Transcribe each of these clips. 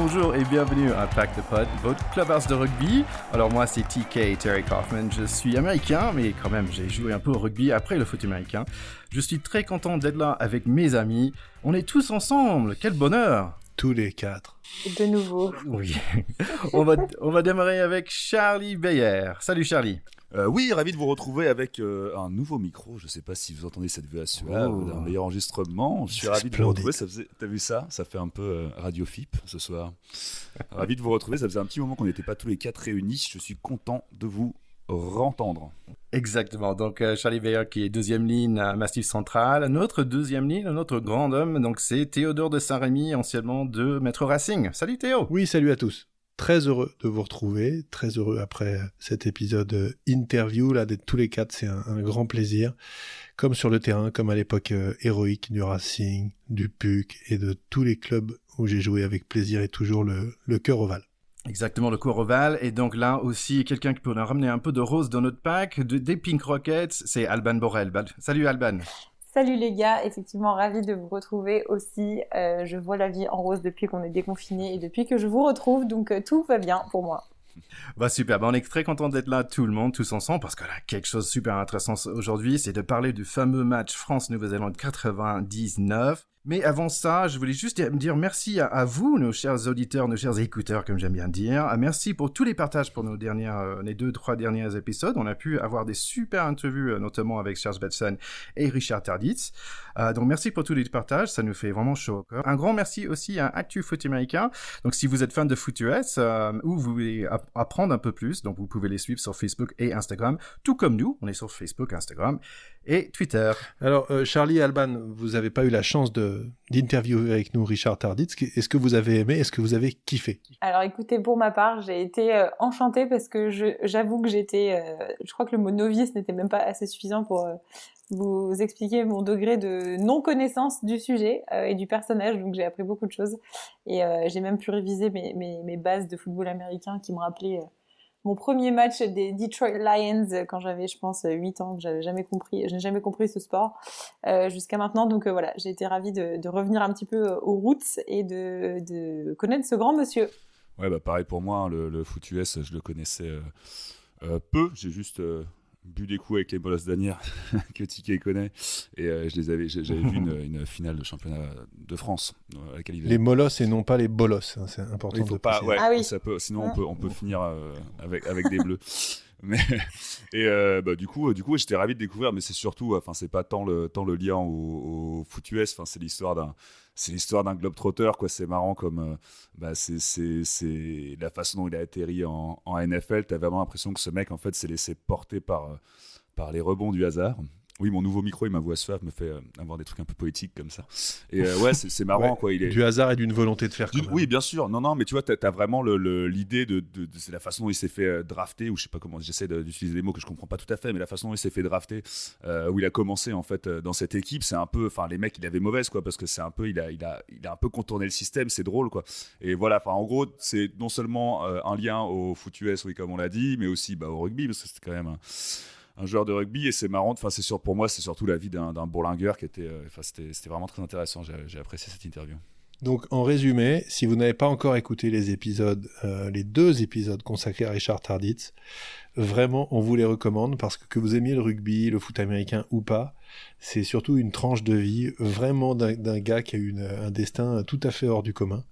Bonjour et bienvenue à Pack de Pod, votre clubhouse de rugby. Alors moi c'est TK Terry Kaufman, je suis américain mais quand même j'ai joué un peu au rugby après le foot américain. Je suis très content d'être là avec mes amis. On est tous ensemble, quel bonheur Tous les quatre. De nouveau. Oui. on, va, on va démarrer avec Charlie Beyer. Salut Charlie. Euh, oui, ravi de vous retrouver avec euh, un nouveau micro. Je ne sais pas si vous entendez cette voix suave, Oh. un meilleur enregistrement. Je suis ravi de vous retrouver. Faisait... T'as vu ça? Ça fait un peu euh, Radio FIP ce soir. ravi de vous retrouver. Ça faisait un petit moment qu'on n'était pas tous les quatre réunis. Je suis content de vous rentendre. Exactement. Donc euh, Charlie Beyer qui est deuxième ligne à Massif Central. Notre deuxième ligne, notre grand homme, donc c'est Théodore de Saint-Rémy, anciennement de Maître Racing. Salut Théo. Oui, salut à tous. Très heureux de vous retrouver, très heureux après cet épisode euh, interview là d'être tous les quatre, c'est un, un grand plaisir. Comme sur le terrain, comme à l'époque euh, héroïque du Racing, du PUC et de tous les clubs où j'ai joué avec plaisir et toujours le, le cœur ovale. Exactement, le cours ovale. Et donc là aussi, quelqu'un qui peut nous ramener un peu de rose dans notre pack, de, des Pink Rockets, c'est Alban Borel. Salut Alban. Salut les gars, effectivement ravi de vous retrouver aussi. Euh, je vois la vie en rose depuis qu'on est déconfiné et depuis que je vous retrouve, donc euh, tout va bien pour moi. Bah super, bah, on est très content d'être là tout le monde, tous ensemble, parce que là, quelque chose de super intéressant aujourd'hui, c'est de parler du fameux match France-Nouvelle-Zélande 99. Mais avant ça, je voulais juste dire- dire merci à, vous, nos chers auditeurs, nos chers écouteurs, comme j'aime bien dire. Ah, Merci pour tous les partages pour nos dernières, euh, les deux, trois derniers épisodes. On a pu avoir des super interviews, euh, notamment avec Charles Betson et Richard Tarditz. Euh, donc merci pour tous les partages, ça nous fait vraiment chaud au cœur. Un grand merci aussi à Actu Foot Américain. Donc si vous êtes fan de Foot US euh, ou vous voulez app- apprendre un peu plus, donc vous pouvez les suivre sur Facebook et Instagram, tout comme nous, on est sur Facebook, Instagram et Twitter. Alors, euh, Charlie et Alban, vous n'avez pas eu la chance de d'interviewer avec nous Richard Tarditz. Est-ce que vous avez aimé? Est-ce que vous avez kiffé? Alors écoutez, pour ma part, j'ai été euh, enchantée parce que j'avoue que j'étais, euh, je crois que le mot novice n'était même pas assez suffisant pour euh, vous expliquer mon degré de non-connaissance du sujet euh, et du personnage, donc j'ai appris beaucoup de choses et euh, j'ai même pu réviser mes, mes, mes bases de football américain qui me rappelaient euh, mon premier match des Detroit Lions euh, quand j'avais, je pense, 8 ans, que j'avais jamais compris, je n'ai jamais compris ce sport euh, jusqu'à maintenant. Donc euh, voilà, j'ai été ravie de, revenir un petit peu euh, aux roots et de, connaître ce grand monsieur. Ouais, bah pareil pour moi. hein, le, le foot US, je le connaissais euh, euh, peu. J'ai juste euh, bu des coups avec les Bolos d'Anière que Tiki connaît. Et euh, je les avais, j'avais vu une, une finale de championnat de France euh, à laquelle il Les molosses et non pas les bolos, hein, c'est important Il de faut pas, ouais, Ah oui. ça peut, sinon on Mm. peut, on peut finir euh, avec, avec des bleus. Mais, et euh, bah, du coup, euh, du coup, j'étais ravi de découvrir, mais c'est surtout, enfin, c'est pas tant le, tant le lien au, au foot US, enfin, c'est l'histoire d'un, c'est l'histoire d'un globetrotter, quoi. C'est marrant comme, euh, bah, c'est, c'est, c'est la façon dont il a atterri en, en NFL. T'as vraiment l'impression que ce mec, en fait, s'est laissé porter par, par les rebonds du hasard. Oui, mon nouveau micro et ma voix suave me fait euh, avoir des trucs un peu poétiques comme ça. Et euh, ouais, c'est, c'est marrant, Ouais, quoi. Il est, Du hasard et d'une volonté de faire. du- quand même. oui, bien sûr. Non, non, mais tu vois, t'as as vraiment l'idée de, de- de- c'est la façon dont il s'est fait euh, drafter, ou je sais pas comment, j'essaie d'utiliser des mots que je comprends pas tout à fait, mais la façon dont il s'est fait drafter, euh, où il a commencé en fait dans cette équipe, c'est un peu, enfin, les mecs, il avait mauvaise quoi, parce que c'est un peu, il a, il a, il a un peu contourné le système, c'est drôle quoi. Et voilà, enfin, en gros, c'est non seulement euh, un lien au foot US, oui, comme on l'a dit, mais aussi bah, au rugby, parce que c'était quand même un, un joueur de rugby et c'est marrant. Enfin, c'est sûr pour moi, c'est surtout la vie d'un bourlingueur qui était, euh, enfin, c'était vraiment très intéressant. J'ai apprécié cette interview. Donc, en résumé, si vous n'avez pas encore écouté les épisodes, euh, les deux épisodes consacrés à Richard Tarditz, vraiment, on vous les recommande parce que que vous aimiez le rugby, le foot américain ou pas, c'est surtout une tranche de vie vraiment d'un gars qui a eu un destin tout à fait hors du commun.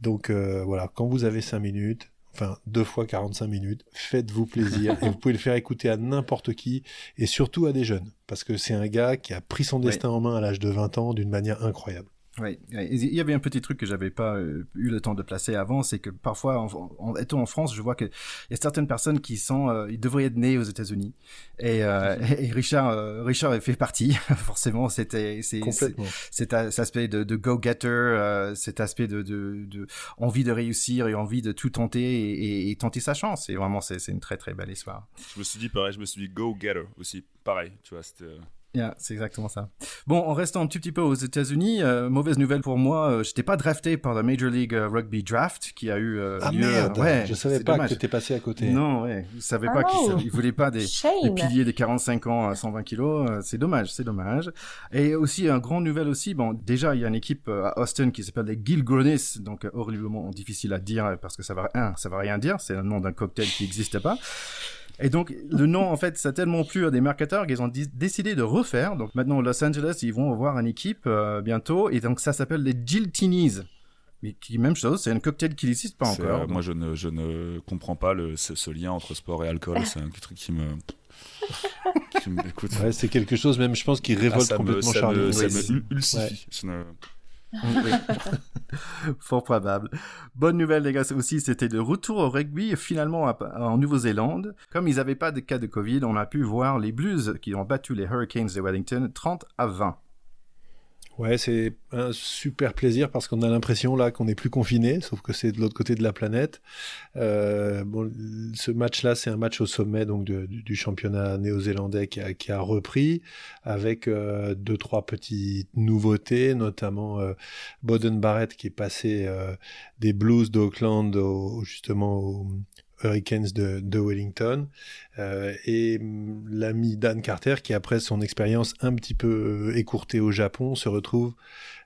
Donc euh, voilà, quand vous avez 5 minutes, enfin deux fois 45 minutes, faites-vous plaisir et vous pouvez le faire écouter à n'importe qui et surtout à des jeunes. Parce que c'est un gars qui a pris son destin en main à l'âge de 20 ans d'une manière incroyable. Oui, il y avait un petit truc que j'avais pas euh, eu le temps de placer avant, c'est que parfois, en, en- étant en France, je vois qu'il y a certaines personnes qui sont, euh, ils devraient être nés aux États-Unis. Et, euh, et Richard, euh, Richard fait partie. Forcément, c'était, c'est, c'est- Complètement. cet, aspect de, de go-getter, euh, cet aspect de, de, de envie de réussir et envie de tout tenter et, et- et tenter sa chance. Et vraiment, c'est, une très très belle histoire. Je me suis dit pareil, je me suis dit go getter aussi, pareil, tu vois, c'était. Euh, c'est exactement ça. Bon, en restant un tout petit peu aux États-Unis, euh, mauvaise nouvelle pour moi, euh, je n'étais pas drafté par la Major League euh, Rugby Draft qui a eu ah lieu. Merde, ouais, je savais pas que tu étais passé à côté. Non, ouais, je savais pas oh, qu'ils voulaient pas des, des, piliers de 45 ans à 120 kilos. c'est dommage, c'est dommage. Et aussi, un grand nouvelle aussi, bon, déjà, il y a une équipe à Austin qui s'appelle les Gilgronis, donc horriblement difficile à dire parce que ça va, un, ça va rien dire, c'est le nom d'un cocktail qui n'existe pas. Et donc, le nom, en fait, ça a tellement plu à des marketeurs qu'ils ont décidé de refaire. Donc, maintenant, Los Angeles, ils vont avoir une équipe euh, bientôt. Et donc, ça s'appelle les Giltinis. Mais qui, même chose, c'est un cocktail qui n'existe pas encore. Euh, moi, je ne, je ne comprends pas le, ce, lien entre sport et alcool. C'est un truc qui me. qui me écoute. Ouais, c'est quelque chose, même, je pense, qui révolte ah, complètement Charlie. ça me ulcifie. Fort probable. Bonne nouvelle, les gars, aussi, c'était le retour au rugby, finalement, en Nouvelle-Zélande. Comme ils n'avaient pas de cas de Covid, on a pu voir les Blues qui ont battu les Hurricanes de Wellington 30 à 20. Ouais, c'est un super plaisir parce qu'on a l'impression là qu'on n'est plus confiné, sauf que c'est de l'autre côté de la planète. Euh, bon, ce match-là, c'est un match au sommet donc du, championnat néo-zélandais qui a, repris avec euh, deux trois petites nouveautés, notamment euh, Boden Barrett qui est passé euh, des Blues d'Auckland justement au, Hurricanes de, Wellington euh, et mm, l'ami Dan Carter qui après son expérience un petit peu euh, écourtée au Japon se retrouve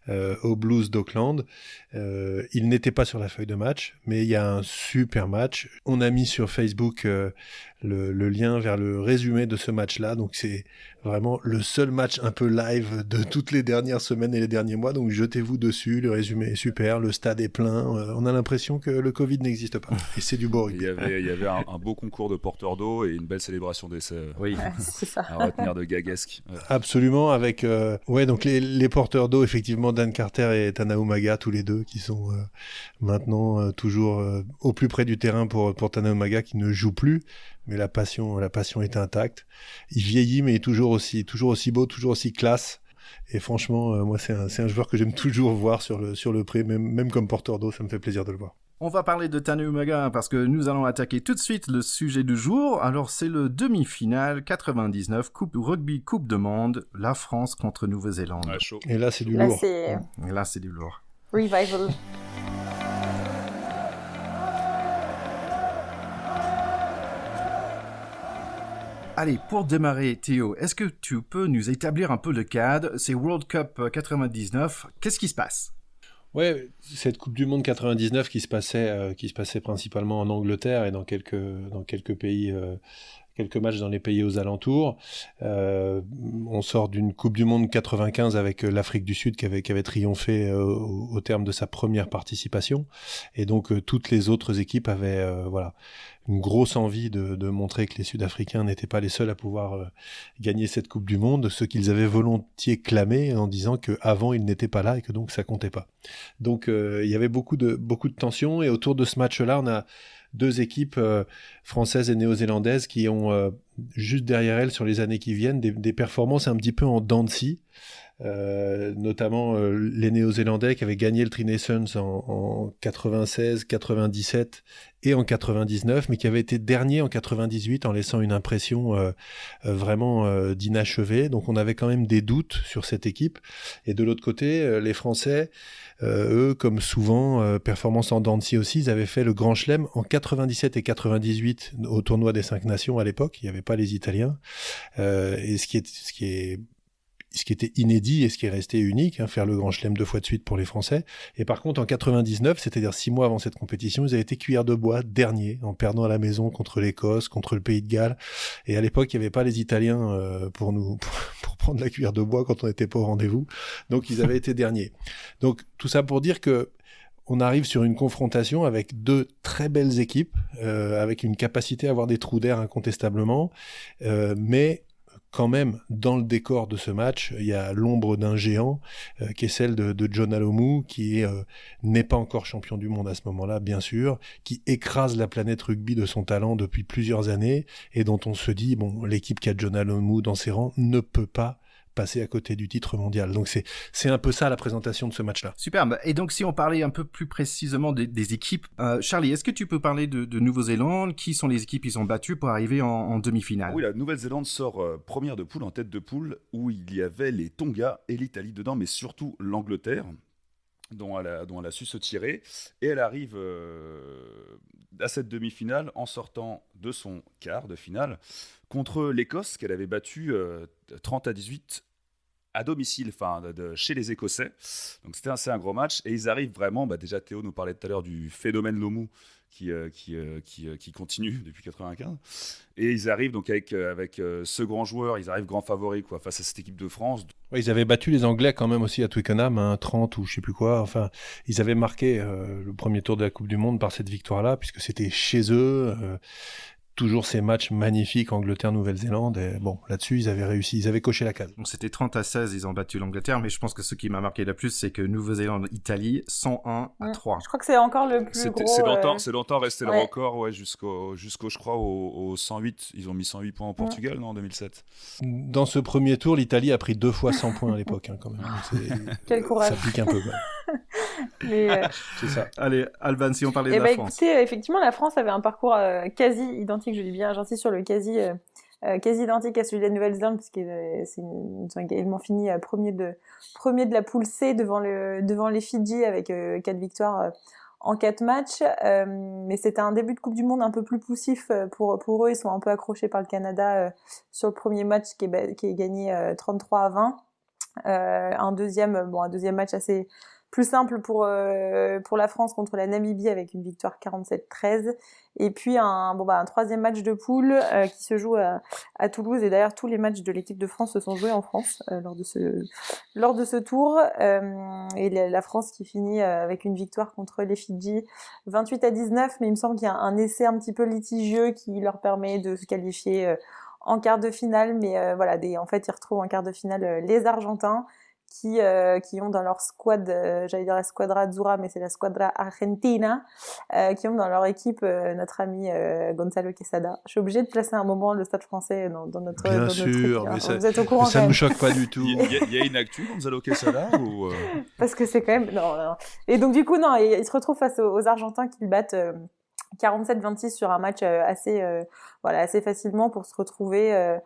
euh, au Blues d'Auckland. il n'était pas sur la feuille de match, mais il y a un super match. On a mis sur Facebook le, lien vers le résumé de ce match-là. Donc c'est vraiment le seul match un peu live de toutes les dernières semaines et les derniers mois. Donc jetez-vous dessus, le résumé est super, le stade est plein. Euh, on a l'impression que le Covid n'existe pas. Et c'est du beau Il y avait, il y avait un, beau concours de porteurs d'eau et une belle célébration d'essai. Oui, c'est ça. À retenir de gaguesque. Absolument, avec euh, ouais donc les, porteurs d'eau effectivement Dan Carter et Tana Umaga tous les deux qui sont euh, maintenant toujours au plus près du terrain pour pour Tana Umaga qui ne joue plus mais la passion, la passion est intacte. Il vieillit, mais il est toujours aussi, toujours aussi beau, toujours aussi classe. Et franchement, euh, moi, c'est un, un, joueur que j'aime toujours voir sur le, sur le pré, même, même comme porteur d'eau, ça me fait plaisir de le voir. On va parler de Tane Umaga parce que nous allons attaquer tout de suite le sujet du jour. Alors c'est le demi-finale 99 Coupe Rugby Coupe de Monde, la France contre Nouvelle-Zélande. Et là c'est du lourd. Et là c'est du lourd. Revival. Allez, pour démarrer, Théo, est-ce que tu peux nous établir un peu le cadre? C'est World Cup 99. Qu'est-ce qui se passe? Ouais, cette Coupe du Monde 99 qui se passait, euh, qui se passait principalement en Angleterre et dans quelques, dans quelques pays euh, quelques matchs dans les pays aux alentours. Euh, on sort d'une Coupe du Monde 95 avec euh, l'Afrique du Sud qui avait, triomphé euh, au, terme de sa première participation. Et donc toutes les autres équipes avaient voilà une grosse envie de, de montrer que les Sud-Africains n'étaient pas les seuls à pouvoir gagner cette Coupe du Monde, ce qu'ils avaient volontiers clamé en disant qu'avant ils n'étaient pas là et que donc ça comptait pas. Donc il y avait beaucoup de beaucoup de tensions et autour de ce match-là, on a deux équipes euh, françaises et néo-zélandaises qui ont euh, juste derrière elles sur les années qui viennent des, performances un petit peu en dents. Euh, notamment les Néo-Zélandais qui avaient gagné le Tri Nations en, en, 96, 97 et en 99, mais qui avaient été derniers en 98 en laissant une impression vraiment d'inachevé. Donc on avait quand même des doutes sur cette équipe. Et de l'autre côté, les Français euh, eux, comme souvent, euh, performance en Dancy aussi, ils avaient fait le Grand Chelem en 97 et 98 au tournoi des cinq nations à l'époque. Il n'y avait pas les Italiens. Euh, et ce qui est, ce qui est ce qui était inédit et ce qui est resté unique, hein, faire le Grand Chelem deux fois de suite pour les Français. Et par contre, en 99, c'est-à-dire six mois avant cette compétition, ils avaient été cuillère de bois dernier, en perdant à la maison contre l'Écosse, contre le Pays de Galles. Et à l'époque, il n'y avait pas les Italiens euh, pour nous pour, prendre la cuillère de bois quand on n'était pas au rendez-vous. Donc, ils avaient été derniers. Donc, tout ça pour dire que on arrive sur une confrontation avec deux très belles équipes, euh, avec une capacité à avoir des trous d'air incontestablement, euh, mais quand même, dans le décor de ce match, il y a l'ombre d'un géant, euh, qui est celle de, John Alomou, qui euh, n'est pas encore champion du monde à ce moment-là, bien sûr, qui écrase la planète rugby de son talent depuis plusieurs années, et dont on se dit, bon, l'équipe qui a John Alomou dans ses rangs ne peut pas passer à côté du titre mondial. Donc c'est c'est un peu ça la présentation de ce match-là. Superbe. Et donc si on parlait un peu plus précisément des, équipes, euh, Charlie, est-ce que tu peux parler de, de Nouvelle-Zélande? Qui sont les équipes qu'ils ont battues pour arriver en, demi-finale? Oui, la Nouvelle-Zélande sort euh, première de poule en tête de poule où il y avait les Tonga et l'Italie dedans, mais surtout l'Angleterre dont elle, a, dont elle a su se tirer. Et elle arrive euh, à cette demi-finale en sortant de son quart de finale contre l'Écosse qu'elle avait battue 30 à 18 à domicile, enfin de, chez les Écossais. Donc c'était assez un gros match et ils arrivent vraiment. Bah, déjà Théo nous parlait tout à l'heure du phénomène Lomu qui, euh, qui, euh, qui, qui, continue depuis 95. Et ils arrivent donc avec, avec ce grand joueur, ils arrivent grand favori quoi, face à cette équipe de France ils avaient battu les Anglais quand même aussi à Twickenham, hein, 30 ou je sais plus quoi. Enfin, ils avaient marqué euh, le premier tour de la Coupe du Monde par cette victoire-là, puisque c'était chez eux. Toujours ces matchs magnifiques Angleterre-Nouvelle-Zélande. Et bon, là-dessus, ils avaient réussi, ils avaient coché la case. C'était 30 à 16, ils ont battu l'Angleterre, mais je pense que ce qui m'a marqué le plus, c'est que Nouvelle-Zélande-Italie, 101 à 3. Je crois que c'est encore le plus gros. C'est longtemps, euh, longtemps resté le record, ouais, jusqu'au, jusqu'au, je crois, au, 108. Ils ont mis 108 points au Portugal, non, en 2007. Dans ce premier tour, l'Italie a pris deux fois 100 points à l'époque, hein, quand même. Quel courage. Ça pique un peu. mais, euh, C'est ça. Allez, Alban, si on parlait de eh la ben, France. Écoutez, effectivement, la France avait un parcours euh, quasi identique je dis bien, j'insiste sur le quasi, euh, euh, quasi identique à celui de la Nouvelle-Zélande, puisqu'ils ont également fini euh, premier, de, premier de la poule C devant, le, devant les Fidji avec quatre victoires en quatre matchs. mais c'était un début de Coupe du Monde un peu plus poussif pour, pour eux. Ils sont un peu accrochés par le Canada sur le premier match qui est, qui est gagné 33 à 20. un deuxième, bon, un deuxième match assez plus simple pour euh, pour la France contre la Namibie avec une victoire 47-13 et puis un bon bah un troisième match de poule euh, qui se joue à, à Toulouse. Et d'ailleurs tous les matchs de l'équipe de France se sont joués en France euh, lors de ce lors de ce tour. Et la, France qui finit avec une victoire contre les Fidji 28 à 19 mais il me semble qu'il y a un essai un petit peu litigieux qui leur permet de se qualifier en quart de finale. Mais voilà des en fait ils retrouvent en quart de finale les Argentins qui, euh, qui ont dans leur squad, euh, j'allais dire la squadra Azzurra, mais c'est la squadra Argentina, euh, qui ont dans leur équipe euh, notre ami euh, Gonzalo Quesada. Je suis obligée de placer un moment le stade français dans, dans notre Bien dans sûr, notre mais hein. ça, Vous êtes au courant ça ne me choque pas du tout. Il y, a- il y a une actu, Gonzalo Quesada ou, Parce que c'est quand même... Non, non. Et donc du coup, non, ils se retrouvent face aux, aux Argentins qu'ils battent... euh, 47-26 sur un match euh, assez euh, voilà assez facilement pour se retrouver euh,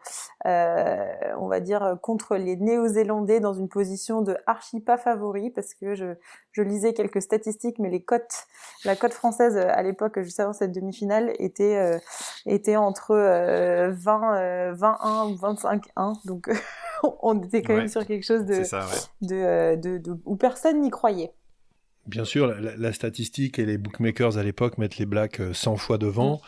euh, on va dire contre les Néo-Zélandais dans une position de archi pas favori parce que je, je lisais quelques statistiques mais les cotes la cote française euh, à l'époque juste avant cette demi-finale était euh, était entre euh, 20 euh, 21 ou 25-1 donc on était quand Ouais. même sur quelque chose de C'est ça, ouais. de, de, de où personne n'y croyait Bien sûr, la, statistique et les bookmakers à l'époque mettent les Blacks euh, 100 fois devant.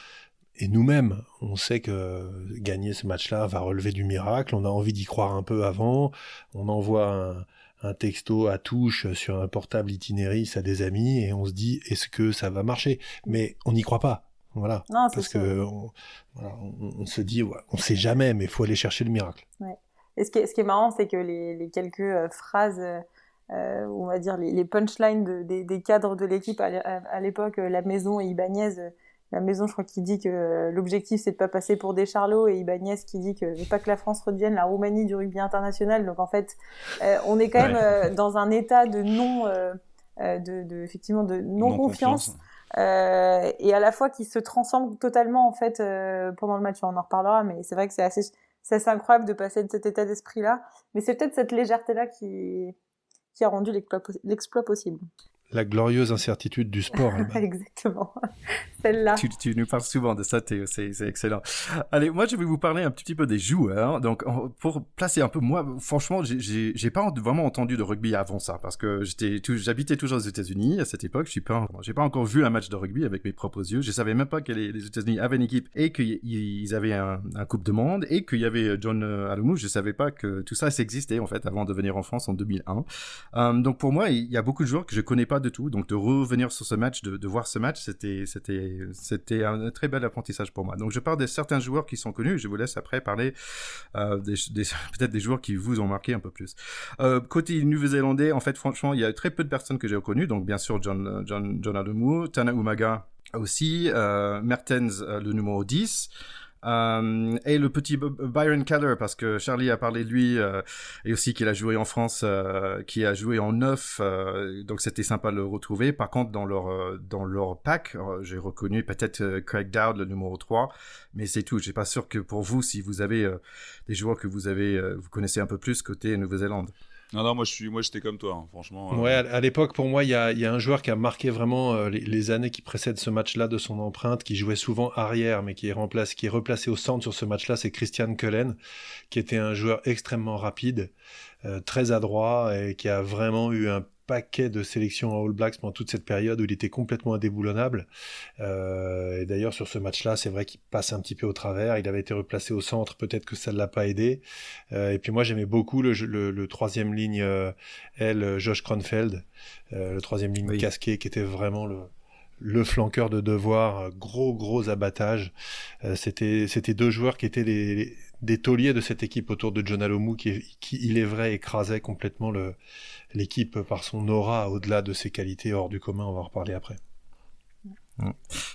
Et nous-mêmes, on sait que gagner ce match-là va relever du miracle. On a envie d'y croire un peu avant. On envoie un, un texto à touche sur un portable itinéris à des amis et on se dit est-ce que ça va marcher? Mais on n'y croit pas. Voilà. non Parce sûr. que on, voilà, on, on se dit, ouais, on sait jamais, mais il faut aller chercher le miracle. Et ce qui est, ce qui est marrant, c'est que les, les quelques euh, phrases, euh, on va dire les, les punchlines de- des, des cadres de l'équipe à, l'é- à- à l'époque, euh, la maison et Ibanez, euh, la maison, je crois qu'il dit que euh, l'objectif c'est de pas passer pour des charlots et Ibanez qui dit que pas que la France redevienne la Roumanie du rugby international. Donc en fait, euh, on est quand même euh, dans un état de non, de, de effectivement de non, confiance. Euh, et à la fois qui se transforme totalement en fait euh, pendant le match. On en reparlera, mais c'est vrai que c'est assez, c'est assez incroyable de passer de cet état d'esprit-là. Mais c'est peut-être cette légèreté-là qui, qui a rendu l'exploit possi- l'exploit possible. La glorieuse incertitude du sport. Exactement. Celle-là. Tu, tu nous parles souvent de ça, Théo, c'est excellent. Allez, moi je vais vous parler un petit peu des joueurs. Donc pour placer un peu, moi franchement, j'ai- pas vraiment entendu de rugby avant ça parce que j'habitais toujours aux États-Unis à cette époque. Je suis pas, j'ai pas encore vu un match de rugby avec mes propres yeux. Je savais même pas que les, les États-Unis avaient une équipe et qu'ils ils avaient un, un coupe de monde et qu'il y avait John euh, Alomou. Je savais pas que tout ça existait en fait avant de venir en France en 2001. Euh, donc pour moi, il y a beaucoup de joueurs que je connais pas du tout. Donc de revenir sur ce match, de, de voir ce match, c'était c'était c'était un très bel apprentissage pour moi. Donc je parle de certains joueurs qui sont connus. Je vous laisse après parler euh, des, peut-être des joueurs qui vous ont marqué un peu plus. Euh, côté Nouveau-Zélandais, en fait, franchement, il y a très peu de personnes que j'ai reconnues. Donc bien sûr John John John Ademu, Tana Umaga aussi, euh, Mertens le numéro 10. Euh, et le petit Byron Keller, parce que Charlie a parlé de lui, euh, et aussi qu'il a joué en France, euh, qui a joué en neuf, donc c'était sympa de le retrouver. Par contre, dans leur, dans leur pack, j'ai reconnu peut-être Craig Dowd, le numéro 3, mais c'est tout. Je suis pas sûr que pour vous, si vous avez des joueurs que vous avez, vous connaissez un peu plus côté Nouvelle-Zélande. Non, non, moi je suis, moi j'étais comme toi, hein, franchement. Euh. Ouais, à, l'époque, pour moi, il y a, y a, un joueur qui a marqué vraiment euh, les, années qui précèdent ce match-là de son empreinte, qui jouait souvent arrière, mais qui est, qui est replacé au centre sur ce match-là, c'est Christian Cullen, qui était un joueur extrêmement rapide, euh, très adroit et qui a vraiment eu un paquet de sélections à All Blacks pendant toute cette période où il était complètement indéboulonnable. Euh, et d'ailleurs, sur ce match-là, c'est vrai qu'il passe un petit peu au travers. Il avait été replacé au centre, peut-être que ça ne l'a pas aidé. Euh, et puis moi, j'aimais beaucoup le, le, troisième ligne euh, L, Josh Kronfeld, le troisième ligne casqué, qui était vraiment le, le flanqueur de devoir, gros gros abattage. c'était c'était deux joueurs qui étaient les, des tauliers de cette équipe autour de John Alomou qui, qui il est vrai écrasait complètement le l'équipe par son aura au-delà de ses qualités hors du commun, on va en reparler après. Mm.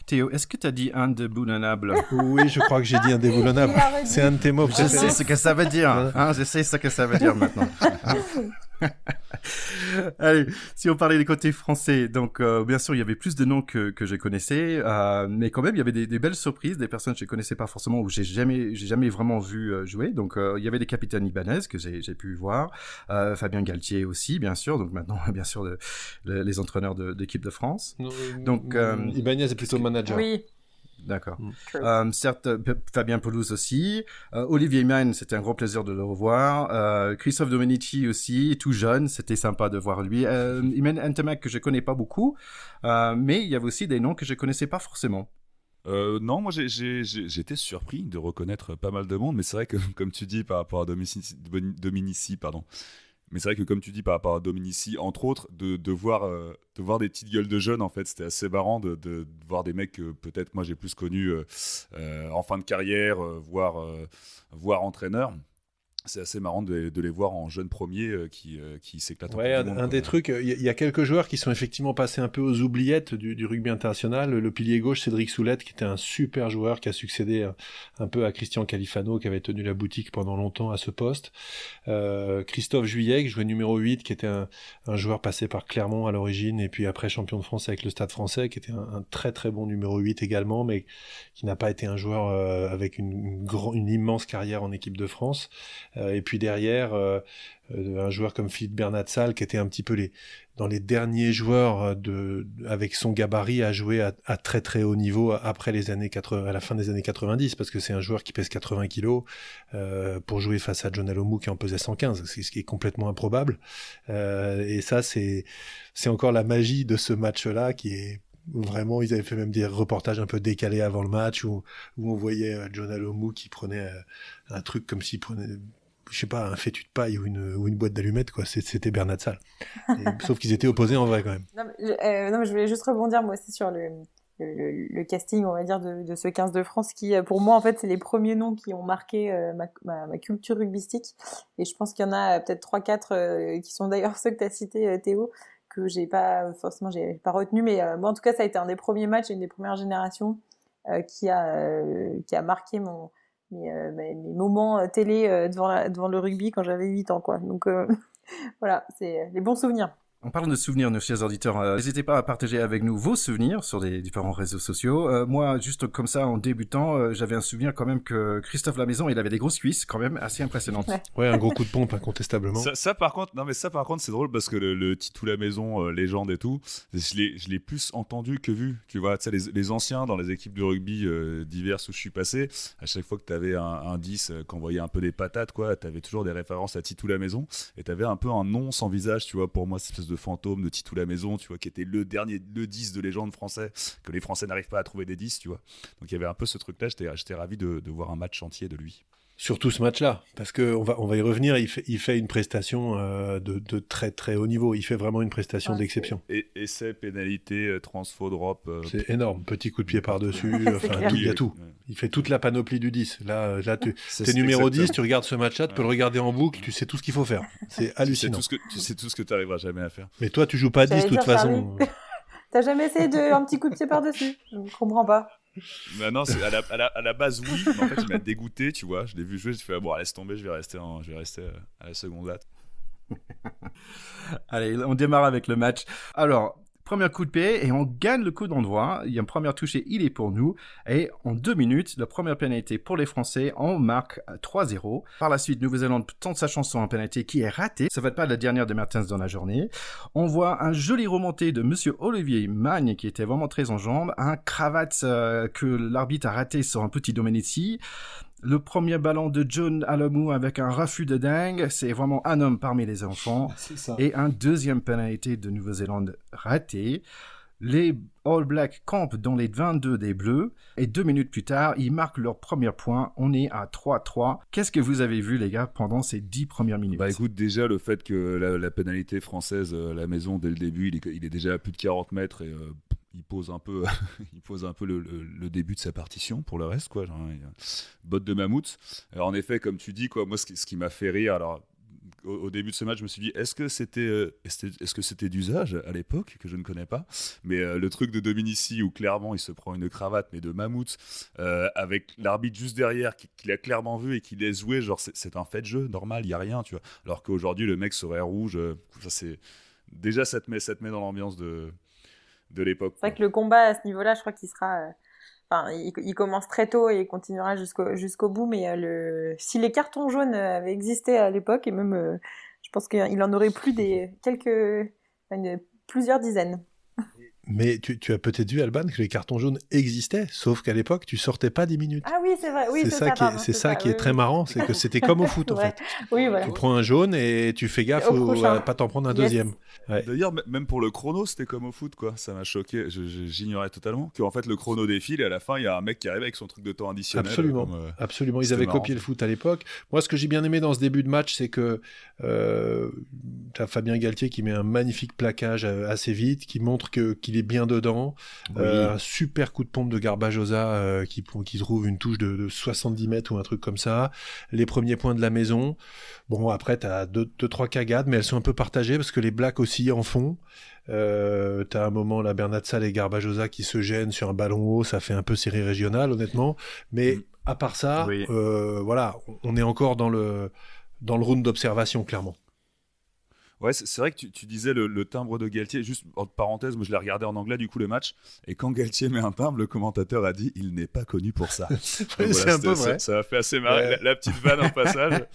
Théo, est-ce que tu as dit indéboulonnable? Oui, je crois que j'ai dit indéboulonnable. C'est un de tes mots. Je sais ce que ça veut dire. Hein, je sais ce que ça veut dire maintenant. Allez, si on parlait des côtés français, donc euh, bien sûr il y avait plus de noms que, que je connaissais, euh, mais quand même il y avait des, des, belles surprises, des personnes que je connaissais pas forcément ou j'ai jamais j'ai jamais vraiment vu euh, jouer. Donc euh, il y avait des capitaines ibanaises que j'ai pu voir, Fabien Galtier aussi bien sûr, donc maintenant bien sûr les entraîneurs d'équipe de, de, France. donc Ibanez est plutôt manager. Oui. D'accord. Mm. Euh, certes, Fabien Pelouse aussi. Euh, Olivier Mann, c'était un gros plaisir de le revoir. Euh, Christophe Domenici aussi, tout jeune, c'était sympa de voir lui. Euh, Imen Entemac, que je connais pas beaucoup, euh, mais il y avait aussi des noms que je connaissais pas forcément. Euh, non, moi j'étais surpris de reconnaître pas mal de monde, mais c'est vrai que comme tu dis par rapport à Dominici, Dominici pardon, mais c'est vrai que comme tu dis par rapport à Dominici, entre autres, de, euh, voir des petites gueules de jeunes, en fait, c'était assez marrant de, voir des mecs que peut-être moi j'ai plus connus euh, euh, en fin de carrière, voire, voire entraîneurs c'est assez marrant de, les voir en jeunes premiers euh, qui, euh, qui s'éclatent. Ouais, un, des trucs, il y, a quelques joueurs qui sont effectivement passés un peu aux oubliettes du, rugby international. Le pilier gauche, Cédric Soulette, qui était un super joueur, qui a succédé un, peu à Christian Califano, qui avait tenu la boutique pendant longtemps à ce poste. Euh, Christophe Juillet, qui jouait numéro 8, qui était un, joueur passé par Clermont à l'origine, et puis après champion de France avec le Stade français, qui était un, très très bon numéro 8 également, mais qui n'a pas été un joueur avec une, une immense carrière en équipe de France. Euh, et puis derrière, euh, euh, un joueur comme Philippe Bernatsal, qui était un petit peu les, dans les derniers joueurs de, avec son gabarit à jouer à, très très haut niveau après les années 80, à la fin des années 90, parce que c'est un joueur qui pèse 80 kilos pour jouer face à John Alomou qui en pesait 115, ce qui est complètement improbable. et ça, c'est c'est encore la magie de ce match-là qui est vraiment, ils avaient fait même des reportages un peu décalés avant le match où, où on voyait John Alomou qui prenait un truc comme s'il prenait je sais pas, un fétu de paille ou une, boîte d'allumettes, quoi. C'était Bernard Salle. sauf qu'ils étaient opposés en vrai, quand même. Non mais, euh, je voulais juste rebondir, moi aussi, sur le, casting, on va dire, de, ce 15 de France, qui, euh, pour moi, en fait, c'est les premiers noms qui ont marqué euh, ma, culture rugbystique. Et je pense qu'il y en a peut-être 3-4 qui sont d'ailleurs ceux que tu as cités, Théo, que j'ai pas, forcément, j'ai pas retenu. Mais moi, en tout cas, ça a été un des premiers matchs, une des premières générations qui, a, qui a marqué mon euh, mes, mes, moments euh, télé euh, devant, devant le rugby quand j'avais 8 ans. Quoi. Donc voilà, c'est les bons souvenirs. En parlant de souvenirs, nos chers auditeurs, euh, n'hésitez pas à partager avec nous vos souvenirs sur les différents réseaux sociaux. Euh, moi, juste comme ça, en débutant, euh, j'avais un souvenir quand même que Christophe Lamaison, il avait des grosses cuisses, quand même assez impressionnantes. Ouais, un gros coup de pompe, incontestablement. Ça, par contre, non mais ça par contre, c'est drôle parce que le, le Titou Lamaison, légende et tout, je l'ai, plus entendu que vu. Tu vois, tu sais, les, les, anciens dans les équipes de rugby diverses où je suis passé, à chaque fois que tu avais un, un 10 qu'on voyait un peu des patates, quoi, tu avais toujours des références à Titou Lamaison et tu avais un peu un nom sans visage, tu vois, pour moi, espèce de fantôme de Titou la maison, tu vois, qui était le dernier, le 10 de légende français, que les Français n'arrivent pas à trouver des 10, tu vois. Donc il y avait un peu ce truc-là, j'étais ravi de, de voir un match entier de lui. Surtout ce match-là, parce qu'on va, on va y revenir, il fait, il fait une prestation euh, de, de, très très haut niveau, il fait vraiment une prestation d'exception. Et essai, pénalité, euh, transfo, drop. Euh, c'est énorme, petit coup de pied par-dessus, enfin, il y a tout. Il fait toute la panoplie du 10. Là, là tu es numéro 10, tu regardes ce match-là, tu peux le regarder en boucle, tu sais tout ce qu'il faut faire. C'est hallucinant. Tu sais tout ce que tu sais tout ce que tu n'arriveras jamais à faire. Mais toi, tu joues pas 10 de toute façon. T'as jamais essayé de un petit coup de pied par-dessus? Je ne comprends pas. Bah non, à la, à, la, à la, base, oui, mais en fait, il m'a dégoûté, tu vois. Je l'ai vu jouer, je fais, bon, laisse tomber, je vais rester, en, je vais rester à la seconde date. Allez, on démarre avec le match. Alors, premier coup de pied et on gagne le coup d'endroit. Il y a une première touche et il est pour nous. Et en deux minutes, la première pénalité pour les Français, on marque 3-0. Par la suite, Nouvelle-Zélande tente sa chance sur un pénalité qui est raté. Ça va être pas la dernière de Mertens dans la journée. On voit un joli remonté de Monsieur Olivier Magne qui était vraiment très en jambes. Un cravate euh, que l'arbitre a raté sur un petit Domenici. Le premier ballon de John Alamou avec un refus de dingue, c'est vraiment un homme parmi les enfants. Et un deuxième pénalité de Nouvelle-Zélande raté. Les All Blacks campent dans les 22 des Bleus et deux minutes plus tard, ils marquent leur premier point. On est à 3-3. Qu'est-ce que vous avez vu, les gars, pendant ces dix premières minutes? Bah écoute, déjà le fait que la, pénalité française à la maison dès le début, il est, il est, déjà à plus de 40 mètres et euh, il pose un peu, il pose un peu le, début de sa partition pour le reste, quoi. Genre, botte de mammouth. Alors, en effet, comme tu dis, quoi, moi, ce qui, qui m'a fait rire, alors au, début de ce match, je me suis dit, est-ce que c'était euh, est-ce que c'était d'usage à l'époque que je ne connais pas Mais euh, le truc de Dominici où clairement il se prend une cravate mais de mammouth euh, avec l'arbitre juste derrière qui, l'a clairement vu et qui laisse jouer, genre c'est un fait de jeu normal, il y a rien, tu vois. Alors qu'aujourd'hui le mec serait rouge, ça c'est déjà ça te met ça te met dans l'ambiance de de l'époque. C'est vrai que le combat à ce niveau-là, je crois qu'il sera. Euh, enfin, il, commence très tôt et il continuera jusqu'au jusqu'au bout. Mais euh, le... si les cartons jaunes avaient existé à l'époque, et même, euh, je pense qu'il en aurait plus des quelques, plusieurs dizaines. Mais tu, tu as peut-être vu, Alban, que les cartons jaunes existaient, sauf qu'à l'époque, tu sortais pas 10 minutes. Ah oui, c'est vrai. Oui, c'est ça, qui est, c'est ça, qui est très marrant, c'est que c'était comme au foot, en fait. Oui, voilà. Tu prends un jaune et tu fais gaffe à pas t'en prendre un deuxième. D'ailleurs, même pour le chrono, c'était comme au foot, quoi. Ça m'a choqué. J'ignorais totalement qu'en fait, le chrono défile et à la fin, il y a un mec qui arrive avec son truc de temps additionnel. Absolument. Euh, Absolument. Ils avaient copié le foot à l'époque. Moi, ce que j'ai bien aimé dans ce début de match, c'est que euh, tu as Fabien Galtier qui met un magnifique plaquage euh, assez vite, qui montre qu'il est bien dedans. Euh, un super coup de pompe de Garbajosa qui, qui trouve une touche de, 70 mètres ou un truc comme ça. Les premiers points de la maison. Bon, après, tu as deux, deux, trois cagades, mais elles sont un peu partagées parce que les Blacks aussi en font. Euh, t'as un moment là Bernat Sall et Garbajosa qui se gênent sur un ballon haut, ça fait un peu série régionale honnêtement. Mais mm. à part ça, voilà, on est encore dans le dans le round d'observation clairement. Ouais, c'est vrai que tu, disais le, timbre de Galtier. Juste en parenthèse, moi je l'ai regardé en anglais du coup le match. Et quand Galtier met un timbre, le commentateur a dit il n'est pas connu pour ça. c'est un peu vrai. Ça, a fait assez marrer la, petite vanne en passage.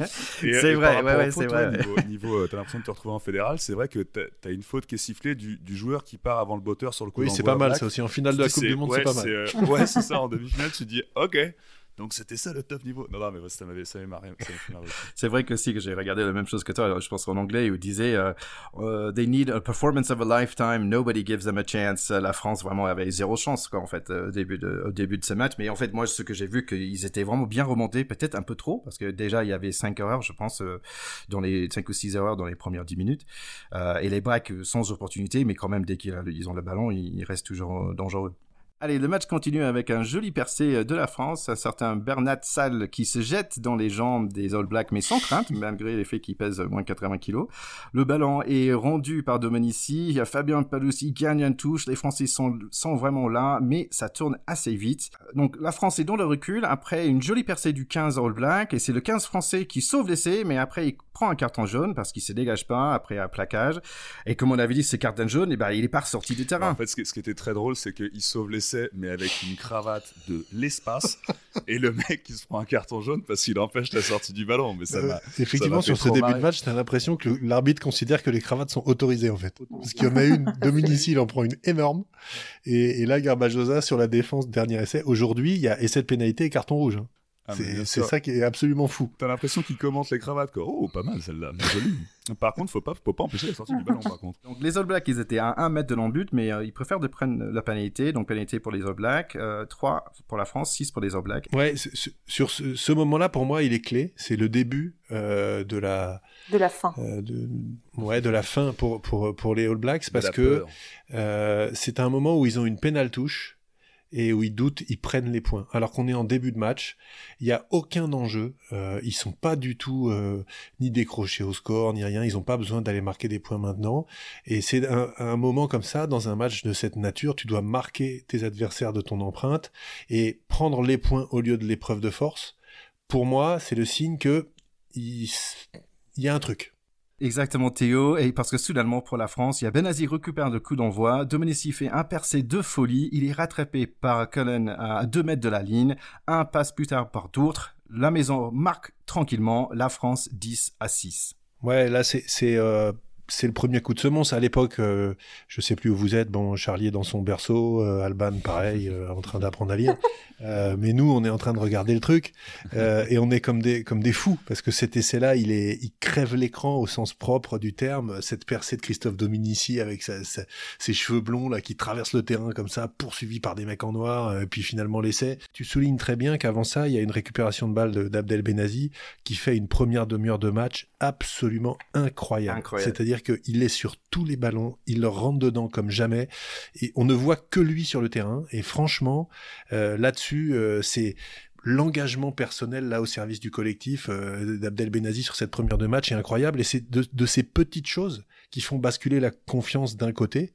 C'est vrai, ouais, ouais, c'est vrai. Niveau, niveau euh, t'as l'impression de te retrouver en fédéral. C'est vrai que t'as as une faute qui est sifflée du, joueur qui part avant le botteur sur le coup. Oui, c'est pas mal. C'est aussi en finale de la Coupe du Monde, c'est pas mal. Euh, ouais, c'est ça. En demi-finale, tu dis ok. Donc c'était ça le top niveau. Non, non, mais ça m'avait, ça marré. c'est vrai que si que j'ai regardé la même chose que toi. Je pense en anglais où il disait euh, euh, They need a performance of a lifetime. Nobody gives them a chance. La France vraiment avait zéro chance quoi en fait au début de au début de ce match. Mais en fait moi ce que j'ai vu qu'ils étaient vraiment bien remontés, peut-être un peu trop parce que déjà il y avait 5 erreurs je pense euh, dans les 5 ou 6 erreurs dans les premières 10 minutes et les Blacks sans opportunité mais quand même dès qu'ils ont le ballon ils restent toujours dangereux. Allez, le match continue avec un joli percé euh, de la France, un certain Bernat Salle qui se jette dans les jambes des All Blacks, mais sans crainte, malgré les faits qu'il pèse moins 80 kilos. Le ballon est rendu par Domenici, Fabien Paloussi gagne une touche, les Français sont, sont vraiment là, mais ça tourne assez vite. Donc la France est dans le recul après une jolie percée du 15 All Black, et c'est le 15 français qui sauve l'essai, mais après il prend un carton jaune parce qu'il se dégage pas après un plaquage. Et comme on avait dit, ce carton jaune, et ben, il est pas ressorti du terrain. En fait, ce qui, était très drôle, c'est qu'il sauve l'essai, mais avec une cravate de l'espace. et le mec, il se prend un carton jaune parce qu'il empêche la sortie du ballon. Mais ça euh, Effectivement, sur ce début de match, t'as l'impression que l'arbitre considère que les cravates sont autorisées, en fait. Parce qu'il y en a une, Dominici, il en prend une énorme. Et, et là, Garbajosa, sur la défense, dernier essai. Aujourd'hui, il y a essai de pénalité et carton rouge. Hein. Ah, c'est ça qui est absolument fou. T'as l'impression qu'il commente les cravates, quoi. Oh, pas mal celle-là, jolie. par contre, faut pas, faut pas empêcher la sortie du ballon, par contre. Donc, les All Blacks, ils étaient à 1 mètre de l'embut, mais euh, ils préfèrent de prendre la pénalité. Donc, pénalité pour les All Blacks, 3 euh, pour la France, 6 pour les All Blacks. Ouais, sur ce, moment-là, pour moi, il est clé. C'est le début euh, de la. De la fin. de, ouais, de la fin pour, pour, pour les All Blacks, parce que c'est un moment où ils ont une pénale touche et où ils doutent, ils prennent les points. Alors qu'on est en début de match, il n'y a aucun enjeu, euh, ils sont pas du tout euh, ni décrochés au score, ni rien, ils n'ont pas besoin d'aller marquer des points maintenant. Et c'est un, un, moment comme ça, dans un match de cette nature, tu dois marquer tes adversaires de ton empreinte et prendre les points au lieu de l'épreuve de force. Pour moi, c'est le signe que il, y a un truc. Exactement Théo, et parce que soudainement pour la France, il y a Benazi récupère le coup d'envoi, Domenici fait un percé de folie, il est rattrapé par Cullen à 2 mètres de la ligne, un passe plus tard par d'autres, la maison marque tranquillement, la France 10 à 6. Ouais, là c'est euh, c'est le premier coup de semonce. À l'époque, euh, je sais plus où vous êtes. Bon, Charlie est dans son berceau, euh, Alban pareil, euh, en train d'apprendre à lire. Euh, mais nous, on est en train de regarder le truc et on est comme des comme des fous parce que cet essai-là, il est, il crève l'écran au sens propre du terme. Cette percée de Christophe Dominici avec sa, sa, ses cheveux blonds là qui traversent le terrain comme ça, poursuivi par des mecs en noir, et puis finalement l'essai. Tu soulignes très bien qu'avant ça, il y a une récupération de balle d'Abdel Benazi qui fait une première demi-heure de match absolument incroyable. incroyable. C'est-à-dire qu'il est sur tous les ballons, il rentre dedans comme jamais, et on ne voit que lui sur le terrain. Et franchement, euh, là-dessus, euh, c'est l'engagement personnel là au service du collectif euh, d'Abdel Benazi sur cette première de match est incroyable et c'est de, ces petites choses qui font basculer la confiance d'un côté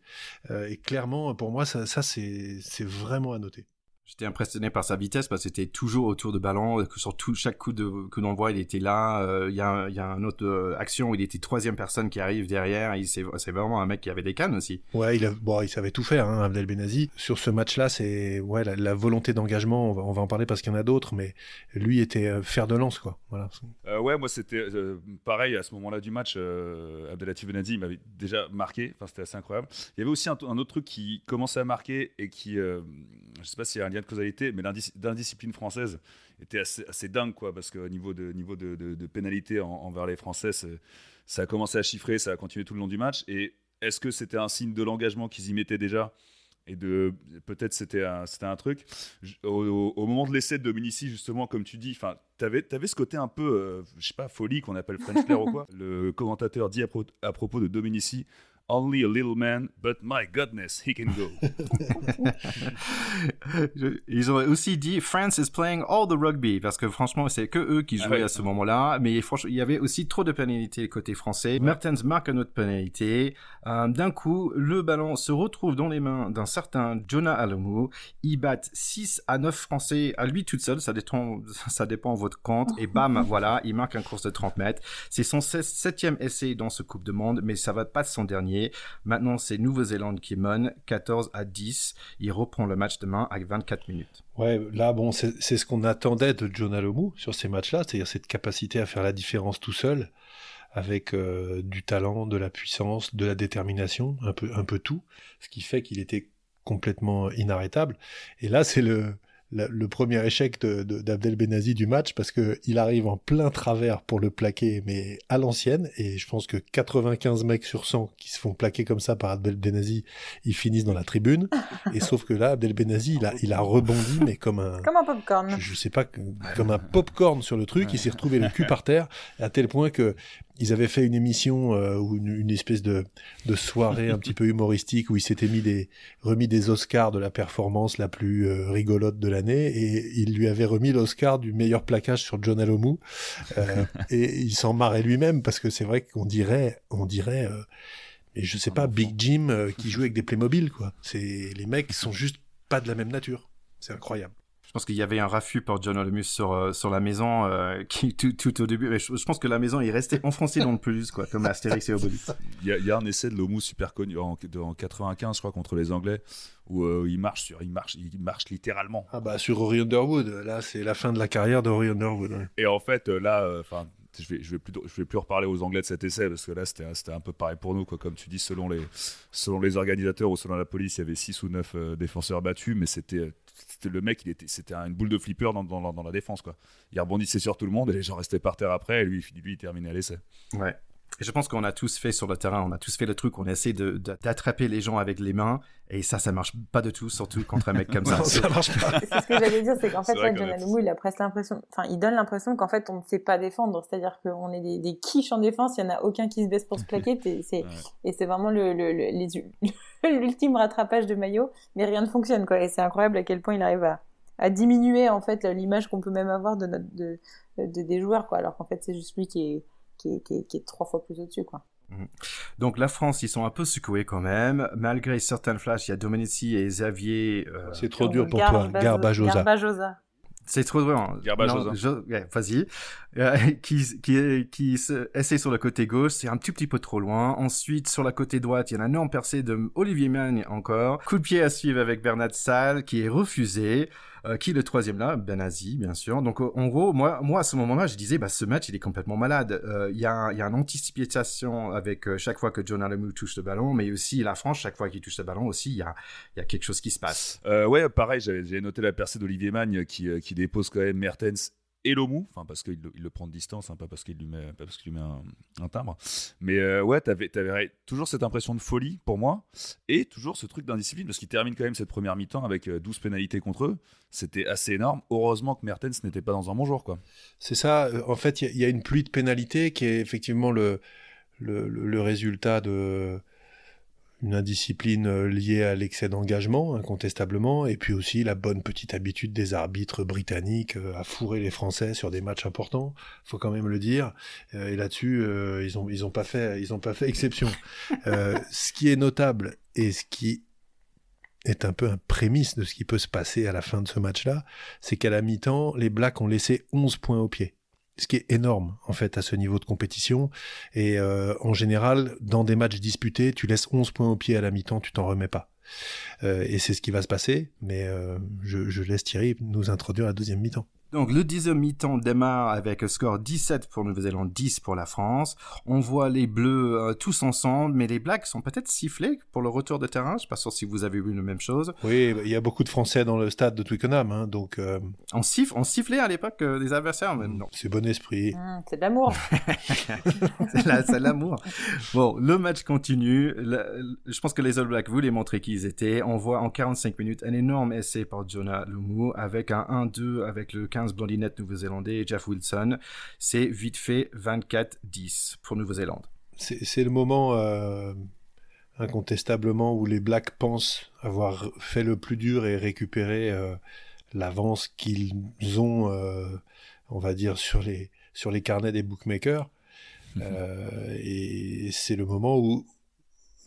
et clairement pour moi ça c'est vraiment à noter. J'étais impressionné par sa vitesse parce que c'était toujours autour de ballon, que sur tout, chaque coup de coup d'envoi, il était là. Il euh, y, a, y a une autre euh, action où il était troisième personne qui arrive derrière. C'est vraiment un mec qui avait des cannes aussi. Ouais, il, a, bon, il savait tout faire, hein, Abdel Benazi. Sur ce match-là, c'est ouais, la, la, volonté d'engagement, on va, on va en parler parce qu'il y en a d'autres, mais lui était euh, fer de lance. Quoi. Voilà. Euh, ouais, moi c'était pareil à ce moment-là du match. Abdelatif Benazi m'avait déjà marqué, enfin, c'était assez incroyable. Il y avait aussi un, un, autre truc qui commençait à marquer et qui, je sais pas s'il y a un lien de causalité, mais l'indiscipline française était assez, assez, dingue, quoi, parce qu'au niveau de, niveau de, de, de pénalité en, envers les Français, ça a commencé à chiffrer, ça a continué tout le long du match. Et est-ce que c'était un signe de l'engagement qu'ils y mettaient déjà et de peut-être c'était un, c'était un truc? Au, au, moment de l'essai de Dominici justement comme tu dis enfin t'avais avais ce côté un peu euh, je sais pas folie qu'on appelle French Flair ou quoi le commentateur dit à, pro, à propos de Dominici Only a little man, but my goodness, he can go. Ils ont aussi dit France is playing all the rugby parce que franchement c'est que eux qui jouaient ah ouais, à ce moment-là, mais franchement il y avait aussi trop de pénalités côté français. Ouais. Mertens marque une autre pénalité. Euh, D'un coup le ballon se retrouve dans les mains d'un certain Jonah Alomou. Il bat 6 à 9 Français à lui tout seul, ça dépend ça dépend de votre compte et bam voilà il marque un course de 30 mètres. C'est son septième essai dans ce Coupe de Monde, mais ça va pas de son dernier. Maintenant, c'est Nouvelle-Zélande qui mène 14 à 10. Il reprend le match demain avec 24 minutes. Ouais, là, bon, c'est ce qu'on attendait de John Alomou sur ces matchs-là, c'est-à-dire cette capacité à faire la différence tout seul, avec euh, du talent, de la puissance, de la détermination, un peu, un peu tout, ce qui fait qu'il était complètement inarrêtable. Et là, c'est le, le, le, premier échec d'Abdel Benazi du match parce que il arrive en plein travers pour le plaquer, mais à l'ancienne. Et je pense que 95 mecs sur 100 qui se font plaquer comme ça par Abdel Benazi, ils finissent dans la tribune. Et sauf que là, Abdel Benazi, il a, il a rebondi, mais comme un. Comme un popcorn. Je, je sais pas, comme un popcorn sur le truc. Il s'est retrouvé le cul par terre, à tel point que ils avaient fait une émission euh, ou une, une, espèce de, de soirée un petit peu humoristique où ils s'étaient mis des remis des Oscars de la performance la plus euh, rigolote de l'année et il lui avait remis l'Oscar du meilleur plaquage sur John Alomou euh, et il s'en marrait lui-même parce que c'est vrai qu'on dirait on dirait euh, et je sais pas Big Jim euh, qui joue avec des Playmobil quoi. C'est les mecs sont juste pas de la même nature. C'est incroyable je pense qu'il y avait un raffut pour John Olemus sur euh, sur la maison euh, qui tout, tout, au début. Mais je, je, pense que la maison est restée enfoncée dans le plus quoi, comme Astérix et Obélix. Il y, a, il y a un essai de Lomu super connu en, en 95, je crois, contre les Anglais, où euh, il marche sur, il marche, il marche littéralement. Ah bah sur Rory Underwood, là c'est la fin de la carrière de Rory Underwood. Ouais. Et en fait là, enfin. je vais, je vais plus, je vais plus reparler aux Anglais de cet essai parce que là c'était, c'était un peu pareil pour nous quoi. Comme tu dis, selon les, selon les organisateurs ou selon la police, il y avait 6 ou 9 euh, défenseurs battus, mais c'était le mec, il était, c'était une boule de flipper dans, dans, la défense, quoi. Il rebondissait sur tout le monde et les gens restaient par terre après, et lui, lui il terminait l'essai. Ouais. Et je pense qu'on a tous fait sur le terrain, on a tous fait le truc, on essaie d'attraper les gens avec les mains, et ça, ça marche pas du tout, surtout contre un mec comme ça. ça marche pas. C'est ce que j'allais dire, c'est qu'en fait, John Alomou, il a presque l'impression, enfin, il donne l'impression qu'en fait, on ne sait pas défendre, c'est-à-dire qu'on est des, des, quiches en défense, il y en a aucun qui se baisse pour se plaquer, et c'est, et c'est vraiment le, le, l'ultime rattrapage de maillot, mais rien ne fonctionne, quoi, et c'est incroyable à quel point il arrive à, à diminuer, en fait, l'image qu'on peut même avoir de notre, de, de, des joueurs, quoi, alors qu'en fait, c'est juste lui qui est, qui est, trois fois plus au-dessus, quoi. Mhm. Donc la France, ils sont un peu secoués quand même. Malgré certaines flashs, il y a Domenici et Xavier. Euh, c'est trop dur pour toi, Garbajosa. Garbajosa. C'est trop dur. Hein. Garbajosa. Vas-y. Euh, qui, qui, qui essaie sur le côté gauche, c'est un tout petit peu trop loin. Ensuite, sur la côté droite, il y a un énorme percé de Olivier Magne encore. Coup de pied à suivre avec Bernard Salle, qui est refusé. Euh, qui le troisième là? Benazi, bien sûr. Donc en gros, moi, moi à ce moment-là, je disais, bah, ce match, il est complètement malade. Euh, il y, a, y une anticipation avec euh, chaque fois que John Alamou touche le ballon, mais aussi la France, chaque fois qu'il touche le ballon aussi, il y a, quelque chose qui se passe. ouais, pareil, j'ai noté la percée d'Olivier Magne qui, qui dépose quand même Mertens et Lomou, enfin parce qu'il le, prend de distance, hein, pas parce qu'il lui met, pas parce qu'il lui met un, timbre. Mais euh, ouais, t'avais, avais toujours cette impression de folie pour moi, et toujours ce truc d'indiscipline, parce qu'il termine quand même cette première mi-temps avec 12 euh, pénalités contre eux. C'était assez énorme. Heureusement que Mertens n'était pas dans un bon jour, quoi. C'est ça. Euh, en fait, il y, a une pluie de pénalités qui est effectivement le résultat de une indiscipline euh, liée à l'excès d'engagement, incontestablement, et puis aussi la bonne petite habitude des arbitres britanniques euh, à fourrer les Français sur des matchs importants, faut quand même le dire. Euh, et là-dessus, ils ont ils ont pas fait ils ont pas fait exception. ce qui est notable et ce qui est un peu un prémisse de ce qui peut se passer à la fin de ce match-là, c'est qu'à la mi-temps, les Blacks ont laissé 11 points au pied ce qui est énorme en fait à ce niveau de compétition. Et euh, en général, dans des matchs disputés, tu laisses 11 points au pied à la mi-temps, tu t'en remets pas. Euh, et c'est ce qui va se passer, mais euh, je, je laisse Thierry nous introduire la deuxième mi-temps. Donc le dixième mi-temps démarre avec un score 17 pour Nouvelle-Zélande, 10 pour la France. On voit les Bleus euh, tous ensemble, mais les Blacks sont peut-être sifflés pour le retour de terrain. Je ne suis pas sûr si vous avez vu la même chose. Oui, il y a beaucoup de Français dans le stade de Twickenham, hein, donc. Euh, on, siffle, on sifflait à l'époque euh, des adversaires, mais non. C'est bon esprit. Mmh, c'est de l'amour. c'est l'amour. Bon, le match continue. je pense que les All Blacks voulaient montrer qui ils étaient. On voit en 45 minutes un énorme essai par Jonah Lumu avec un 1-2 avec le 15 blondinette nouveau-zélandais et Jeff Wilson. C'est vite fait 24-10 pour Nouvelle-Zélande. C'est le moment euh, incontestablement où les Blacks pensent avoir fait le plus dur et récupéré euh, l'avance qu'ils ont, euh, on va dire, sur les, sur les carnets des bookmakers. Mhm. et c'est le moment où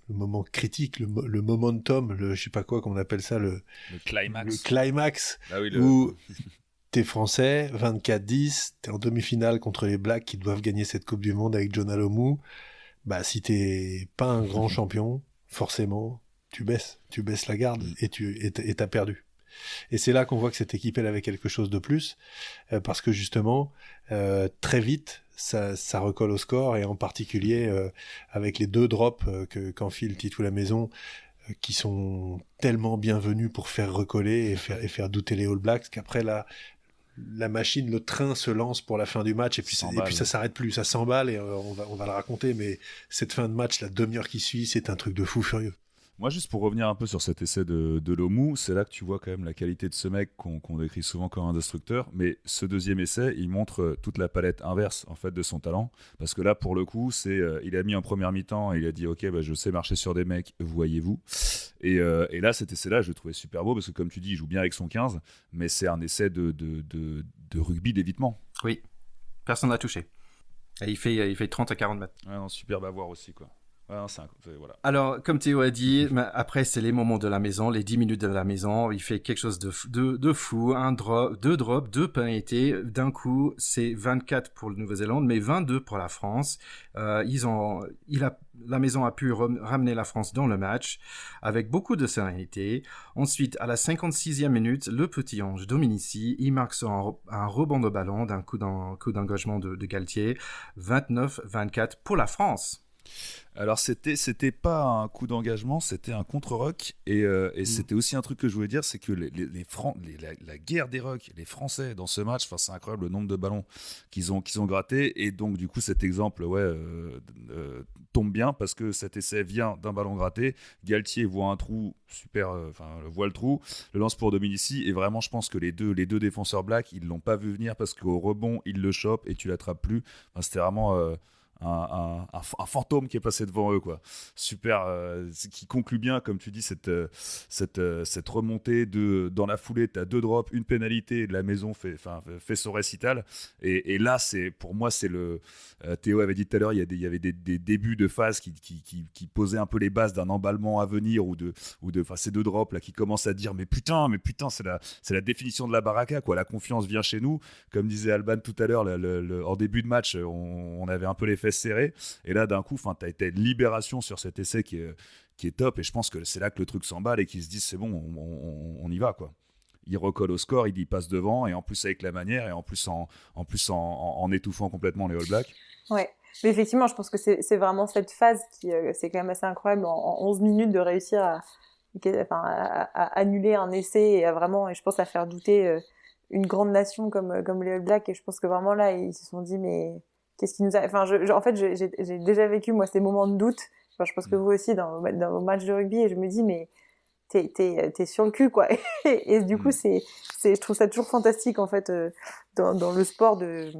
le moment critique, le, le momentum, le je sais pas quoi qu'on appelle ça, le, le climax, le climax ah oui, où t'es français, 24-10, t'es en demi-finale contre les Blacks qui doivent gagner cette Coupe du Monde avec John Alomou. Bah, si t'es pas un grand champion, forcément, tu baisses, tu baisses la garde et tu et t'as perdu. Et c'est là qu'on voit que cette équipe, elle avait quelque chose de plus, euh, parce que justement, euh, très vite, ça, ça, recolle au score, et en particulier euh, avec les deux drops que qu'enfile Titou la maison, qui sont tellement bienvenus pour faire recoller et faire, et faire douter les All Blacks qu'après là, la machine, le train se lance pour la fin du match et puis, et puis ça s'arrête plus, ça s'emballe et euh, on va, on va le raconter, mais cette fin de match, la demi-heure qui suit, c'est un truc de fou furieux. Moi, juste pour revenir un peu sur cet essai de, de Lomou, c'est là que tu vois quand même la qualité de ce mec qu'on décrit souvent comme un destructeur. Mais ce deuxième essai, il montre euh, toute la palette inverse en fait de son talent. Parce que là, pour le coup, c'est euh, il a mis en première mi-temps et il a dit Ok, bah, je sais marcher sur des mecs, voyez-vous. Et, euh, et, là, cet essai-là, je le trouvais super beau parce que, comme tu dis, il joue bien avec son 15, mais c'est un essai de, de, de, de rugby d'évitement. Oui, personne n'a touché. Et il fait, il fait 30 à 40 mètres. Ouais, non, superbe à voir aussi, quoi. Alors, comme Théo a dit, après, c'est les moments de la maison, les 10 minutes de la maison. Il fait quelque chose de, de, de fou. Un drop, deux drops, deux pénalités. D'un coup, c'est 24 pour la Nouvelle-Zélande, mais 22 pour la France. Euh, ils ont, il a, la maison a pu ramener la France dans le match avec beaucoup de sérénité. Ensuite, à la 56e minute, le petit ange Dominici, il marque un, rebond de ballon d'un coup d'engagement de, de Galtier. 29-24 pour la France. Alors c'était c'était pas un coup d'engagement, c'était un contre-rock et, euh, et mm. c'était aussi un truc que je voulais dire, c'est que les, les, la, guerre des rocks, les Français dans ce match, enfin c'est incroyable le nombre de ballons qu'ils ont qu'ils ont gratté et donc du coup cet exemple ouais euh, euh, tombe bien parce que cet essai vient d'un ballon gratté, Galtier voit un trou super, enfin voit le trou, le lance pour Dominici. Et vraiment je pense que les deux les deux défenseurs black ils l'ont pas vu venir parce qu'au rebond ils le chopent et tu l'attrapes plus, c'était vraiment un, fantôme qui est passé devant eux, quoi. Super, euh, qui conclut bien, comme tu dis, cette, euh, cette, euh, cette remontée de dans la foulée, tu as deux drops, une pénalité, la maison fait, fait son récital. Et, là, c'est pour moi, c'est le. Théo avait dit tout à l'heure, il y, a des, il y avait des, débuts de phase qui, qui, qui, posaient un peu les bases d'un emballement à venir ou de, ou de ces deux drops là qui commencent à dire mais putain, mais putain, c'est la, c'est la définition de la baraka, quoi. La confiance vient chez nous. Comme disait Alban tout à l'heure, en début de match, on, on avait un peu l'effet serré. Et là, d'un coup, tu as été libération sur cet essai qui est, qui est top. Et je pense que c'est là que le truc s'emballe et qu'ils se disent c'est bon, on, y va. quoi il recolle au score, il y passe devant, et en plus avec la manière, et en plus en, en, plus en, étouffant complètement les All Blacks. Ouais, mais effectivement, je pense que c'est vraiment cette phase qui, euh, c'est quand même assez incroyable, en, 11 minutes de réussir à, à, annuler un essai et à vraiment, et je pense à faire douter euh, une grande nation comme, comme les All Blacks, et je pense que vraiment là, ils se sont dit, mais qu'est-ce qui nous a enfin je, en fait j'ai déjà vécu moi ces moments de doute enfin, je pense que mm. vous aussi dans, dans vos matchs de rugby et je me dis mais t'es es, sur le cul quoi et, du coup mm. c'est c'est je trouve ça toujours fantastique en fait euh, dans, dans le sport de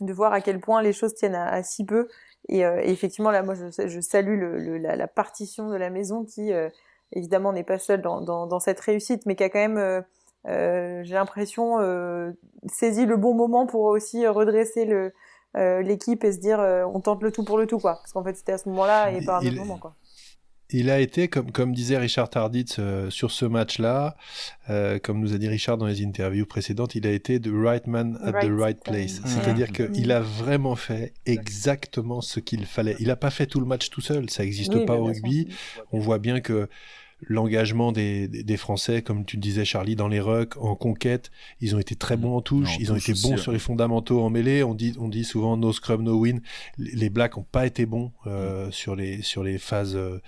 de voir à quel point les choses tiennent à, si peu et, euh, et, effectivement là moi je, je salue le, la, la, partition de la maison qui euh, évidemment n'est pas seule dans, dans, dans, cette réussite mais qui a quand même j'ai l'impression saisi le bon moment pour aussi redresser le euh, l'équipe et se dire euh, on tente le tout pour le tout quoi. Parce qu'en fait c'était à ce moment-là et pas à un autre moment quoi. il a été, comme, comme disait Richard Tarditz euh, sur ce match-là, comme nous a dit Richard dans les interviews précédentes, il a été the right man at the right place. C'est-à-dire qu'il a vraiment fait exactement ce qu'il fallait. Il n'a pas fait tout le match tout seul, ça n'existe pas au rugby. On voit bien que l'engagement des, des, Français, comme tu disais Charlie, dans les rucks, en conquête, ils ont été très bons en touche, ils ont été bons sur les fondamentaux en mêlée. On dit, on dit souvent no scrum, no win. Les Blacks n'ont pas été bons euh, sur, les, sur les phases euh,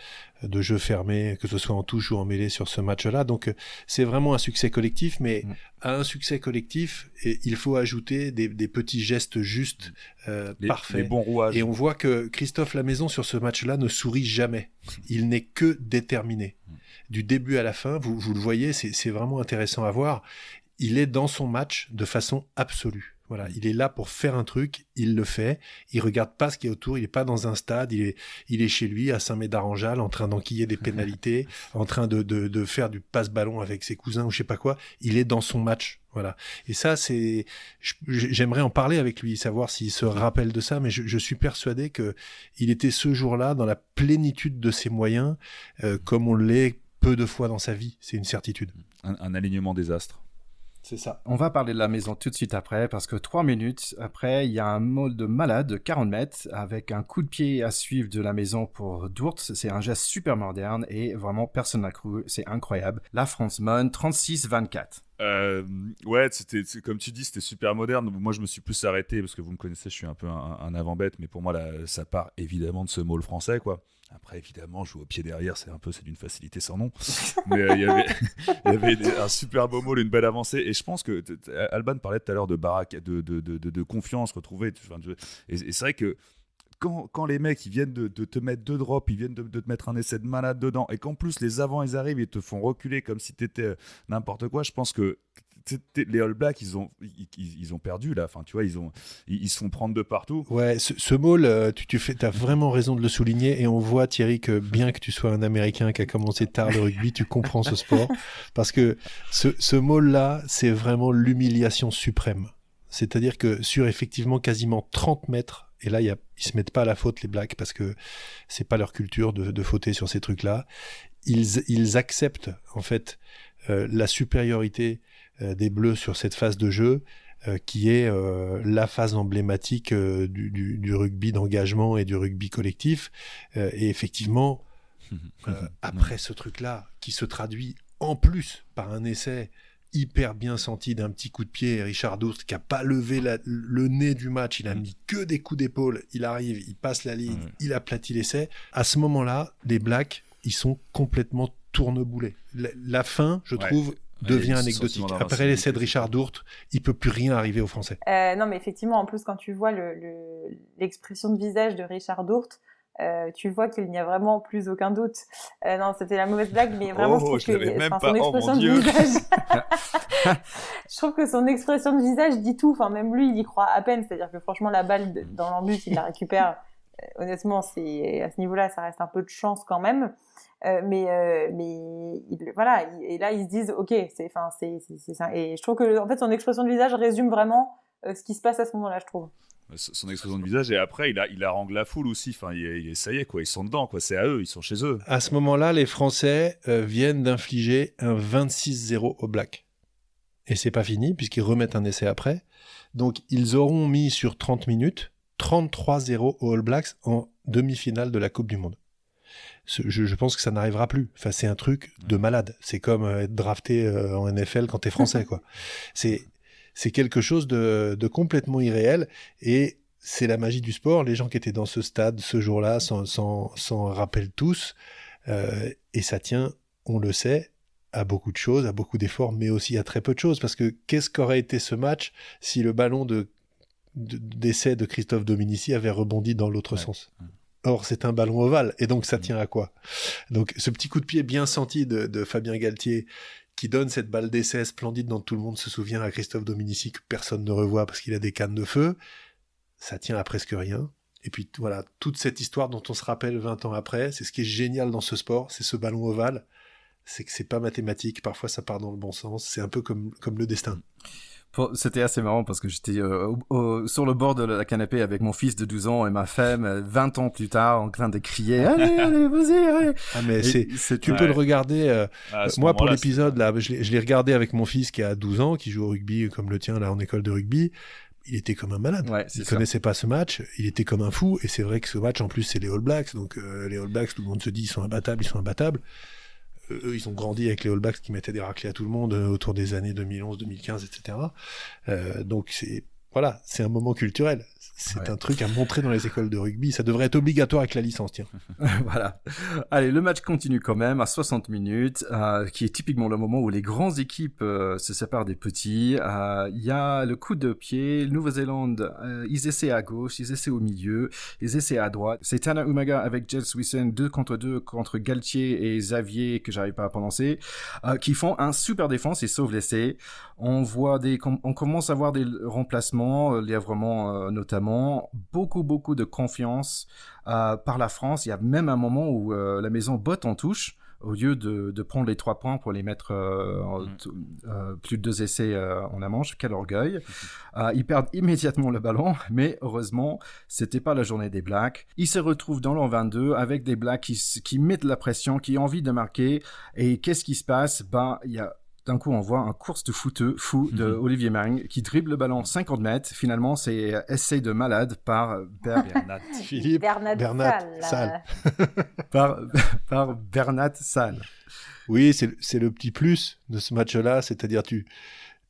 de jeu fermé, que ce soit en touche ou en mêlée sur ce match-là. Donc euh, c'est vraiment un succès collectif, mais mm. à un succès collectif, il faut ajouter des, des petits gestes justes, euh, parfaits. bons rouages. Et on voit que Christophe Lamaison sur ce match-là ne sourit jamais. Il n'est que déterminé. Mm du début à la fin. Vous, vous le voyez, c'est vraiment intéressant à voir. Il est dans son match de façon absolue. Voilà, il est là pour faire un truc, il le fait, il regarde pas ce qui est autour, il est pas dans un stade, il est, il est chez lui à Saint-Médard-en-Jalles en train d'enquiller des pénalités, en train de, de, de faire du passe-ballon avec ses cousins ou je sais pas quoi. Il est dans son match, voilà. Et ça, c'est, j'aimerais en parler avec lui, savoir s'il se rappelle de ça, mais je, suis persuadé que il était ce jour-là dans la plénitude de ses moyens, euh, comme on l'est peu de fois dans sa vie, c'est une certitude. Un, alignement des astres. C'est ça. On va parler de la maison tout de suite après, parce que trois minutes après, il y a un mot de malade de 40 mètres avec un coup de pied à suivre de la maison pour Dourts. C'est un geste super moderne et vraiment personne n'a cru. C'est incroyable. La France monne 36-24. Euh, ouais, c'était comme tu dis, c'était super moderne. Moi, je me suis plus arrêté parce que vous me connaissez, je suis un peu un, avant-bête, mais pour moi, là, ça part évidemment de ce mot français, quoi. Après, évidemment, jouer au pied derrière, c'est un peu, c'est d'une facilité sans nom. Mais euh, il y avait, un super beau mot, une belle avancée. Et je pense que Alban parlait tout à l'heure de baraque, de, de, de, de, confiance retrouvée. Et, et c'est vrai que quand, quand, les mecs ils viennent de, de, te mettre deux drops, ils viennent de, de, te mettre un essai de malade dedans, et qu'en plus les avants ils arrivent et te font reculer comme si t'étais euh, n'importe quoi, je pense que les All Blacks, ils ont, ils, ils, ont perdu là. Enfin, tu vois, ils ont, ils, se font prendre de partout. Ouais, ce, ce mot, tu, tu fais, as vraiment raison de le souligner. Et on voit Thierry que bien que tu sois un Américain qui a commencé tard le rugby, tu comprends ce sport parce que ce, ce mot-là, c'est vraiment l'humiliation suprême. C'est-à-dire que sur effectivement quasiment 30 mètres et là, y a, ils se mettent pas à la faute, les Blacks, parce que c'est pas leur culture de, de fauter sur ces trucs-là. Ils, ils acceptent, en fait, euh, la supériorité euh, des Bleus sur cette phase de jeu, euh, qui est la phase emblématique du, du, du, rugby d'engagement et du rugby collectif. et effectivement, après ce truc-là, qui se traduit en plus par un essai hyper bien senti d'un petit coup de pied. Richard Dourst qui a pas levé le nez du match, il a mm. mis que des coups d'épaule. Il arrive, il passe la ligne, il aplatit l'essai. À ce moment-là, les Blacks, ils sont complètement tourneboulés. La, fin, je trouve, devient anecdotique. Après l'essai de Richard Dourte, il peut plus rien arriver aux Français. Euh, non, mais effectivement, en plus, quand tu vois l'expression de visage de Richard Dourte, euh, tu vois qu'il n'y a vraiment plus aucun doute. Euh, non, c'était la mauvaise blague, mais vraiment, oh, je trouve que même pas... son oh, expression de visage. je trouve que son expression de visage dit tout. Enfin, même lui, il y croit à peine. C'est-à-dire que franchement, la balle dans l'embus, il la récupère. honnêtement, c'est à ce niveau-là, ça reste un peu de chance quand même. Euh, mais euh, mais voilà et là ils se disent ok c'est enfin c'est c'est ça et je trouve que en fait son expression de visage résume vraiment euh, ce qui se passe à ce moment-là je trouve son expression de visage et après il a il harangue la foule aussi enfin il, ça y est quoi ils sont dedans quoi c'est à eux ils sont chez eux à ce moment-là les Français viennent d'infliger un 26-0 au Black et c'est pas fini puisqu'ils remettent un essai après donc ils auront mis sur 30 minutes 33-0 au All Blacks en demi-finale de la Coupe du Monde je, pense que ça n'arrivera plus. Enfin, c'est un truc de malade. C'est comme euh, être drafté euh, en NFL quand t'es français, quoi. C'est c'est quelque chose de, complètement irréel et c'est la magie du sport. Les gens qui étaient dans ce stade ce jour-là s'en rappellent tous euh, et ça tient, on le sait, à beaucoup de choses, à beaucoup d'efforts, mais aussi à très peu de choses. Parce que qu'est-ce qu'aurait été ce match si le ballon de d'essai de, Christophe Dominici avait rebondi dans l'autre sens? Or, c'est un ballon ovale, et donc ça mm. tient à quoi? Donc, ce petit coup de pied bien senti de, Fabien Galtier, qui donne cette balle d'essai splendide dont tout le monde se souvient à Christophe Dominici, que personne ne revoit parce qu'il a des cannes de feu, ça tient à presque rien. Et puis voilà, toute cette histoire dont on se rappelle 20 ans après, c'est ce qui est génial dans ce sport, c'est ce ballon ovale, c'est que c'est pas mathématique, parfois ça part dans le bon sens, c'est un peu comme, comme le destin. C'était assez marrant parce que j'étais euh, sur le bord de la canapé avec mon fils de 12 ans et ma femme 20 ans plus tard en train de crier allez allez vas-y allez. Ah mais c'est tu peux le regarder euh, moi pour l'épisode là je l'ai regardé avec mon fils qui a 12 ans qui joue au rugby comme le tien là en école de rugby. Il était comme un malade. Ouais, il connaissait pas ce match, il était comme un fou, et c'est vrai que ce match en plus c'est les All Blacks, donc euh, les All Blacks tout le monde se dit ils sont imbattables, ils sont imbattables eux, ils ont grandi avec les All Blacks qui mettaient des raclés à tout le monde euh, autour des années 2011, 2015, etc. Euh, donc c'est voilà, c'est un moment culturel. C'est un truc à montrer dans les écoles de rugby. Ça devrait être obligatoire avec la licence, tiens. voilà. Allez, le match continue quand même à 60 minutes, euh, qui est typiquement le moment où les grandes équipes euh, se séparent des petits. Euh, il y a le coup de pied. Nouvelle-Zélande, ils essaient à gauche, ils essaient au milieu, ils essaient à droite. C'est Tana Umaga avec Jels Swisson, deux contre deux contre Galtier et Xavier, que j'arrive pas à prononcer, qui font un super défense et sauvent l'essai. On voit des, on commence à voir des remplacements, euh, lièvrement euh, notamment, beaucoup beaucoup de confiance euh, par la France. Il y a même un moment où la maison botte en touche au lieu de, prendre les trois points pour les mettre mm. plus de deux essais en la manche, quel orgueil. ils perdent immédiatement le ballon, mais heureusement, c'était pas la journée des Blacks. Ils se retrouvent dans l'an 22 avec des Blacks qui, qui mettent la pression, qui ont envie de marquer. Et qu'est-ce qui se passe? Ben, il y a d'un coup, on voit un course de footeux fou de mhm. Olivier Mang qui dribble le ballon 50 mètres. Finalement, c'est essai de malade par Bernat Philippe Bernat, Salle. par, par Bernat Salle. Oui, c'est le petit plus de ce match-là, c'est-à-dire tu,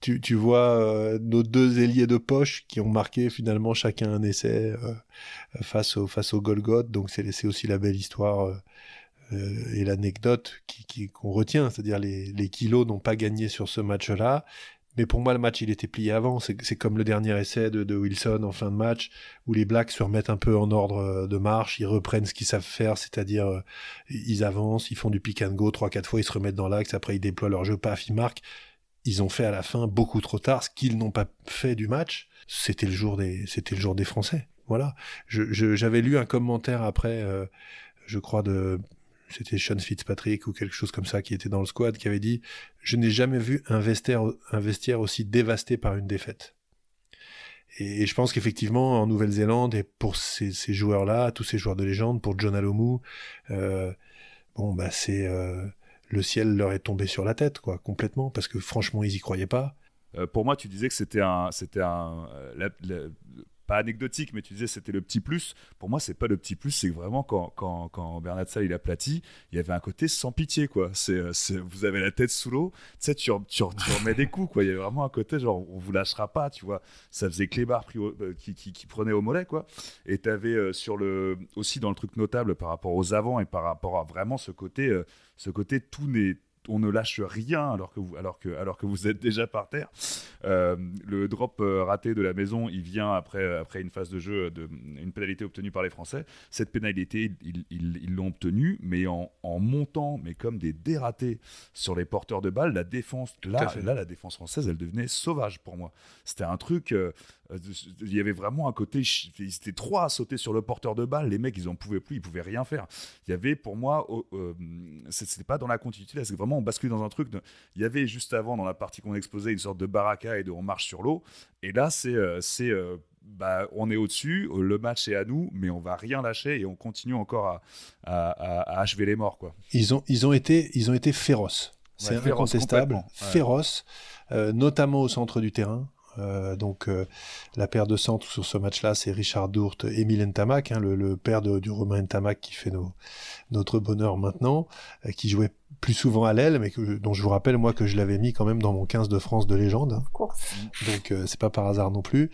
tu, tu vois euh, nos deux ailiers de poche qui ont marqué finalement chacun un essai euh, face au face au Golgoth. Donc c'est aussi la belle histoire euh, euh, et l'anecdote qu'on retient, c'est-à-dire les, kilos n'ont pas gagné sur ce match-là. Mais pour moi, le match, il était plié avant. C'est comme le dernier essai de, Wilson en fin de match, où les Blacks se remettent un peu en ordre euh, de marche, ils reprennent ce qu'ils savent faire, c'est-à-dire euh, ils avancent, ils font du pick and go trois quatre fois, ils se remettent dans l'axe, après ils déploient leur jeu, paf, ils marquent. Ils ont fait à la fin beaucoup trop tard ce qu'ils n'ont pas fait du match. C'était le jour des, c'était le jour des Français. Voilà. J'avais lu un commentaire après, je crois de c'était Sean Fitzpatrick ou quelque chose comme ça qui était dans le squad, qui avait dit Je n'ai jamais vu un vestiaire, aussi dévasté par une défaite. Et, je pense qu'effectivement, en Nouvelle-Zélande, et pour ces, joueurs-là, tous ces joueurs de légende, pour John Alomu, euh, bon, bah, c'est. Euh, le ciel leur est tombé sur la tête, quoi, complètement, parce que franchement, ils y croyaient pas. Euh, pour moi, tu disais que c'était un, c'était un, pas anecdotique, mais tu disais c'était le petit plus. Pour moi, c'est pas le petit plus, c'est vraiment quand, quand, quand Bernard Sall il a plati, il y avait un côté sans pitié, quoi. C'est, vous avez la tête sous l'eau, tu sais, tu, tu, remets des coups, quoi. Il y avait vraiment un côté genre, on vous lâchera pas, tu vois. Ça faisait Clébar euh, qui, qui, qui, prenait au mollet, quoi. Et tu avais euh, sur le, aussi dans le truc notable par rapport aux avants et par rapport à vraiment ce côté, euh, ce côté tout n'est on ne lâche rien alors que vous, alors que, alors que vous êtes déjà par terre. Euh, le drop euh, raté de la maison, il vient après, après une phase de jeu, de, une pénalité obtenue par les Français. Cette pénalité, ils l'ont obtenue, mais en, montant, mais comme des dératés sur les porteurs de balles, la défense, là, là, la défense française, elle devenait sauvage pour moi. C'était un truc. Euh, il y avait vraiment un côté, ils étaient trois à sauter sur le porteur de balle. Les mecs, ils en pouvaient plus, ils pouvaient rien faire. Il y avait pour moi, euh, c'était pas dans la continuité, là, c'est vraiment on bascule dans un truc. il y avait juste avant, dans la partie qu'on exposait, une sorte de baraka et de on marche sur l'eau. Et là, c'est, euh, c'est euh, bah, on est au-dessus, le match est à nous, mais on va rien lâcher et on continue encore à, à, achever les morts. Quoi. Ils, ont, ils, ont été, ils ont été féroces. C'est incontestable, féroces, notamment au centre du terrain. Euh, donc la paire de centres sur ce match-là, c'est Richard Dourte, Emile Ntamak, hein, le, père du Romain Ntamak qui fait notre bonheur maintenant, euh, qui jouait plus souvent à l'aile, mais dont je vous rappelle moi que je l'avais mis quand même dans mon 15 de France de légende. Hein. Donc euh, c'est pas par hasard non plus.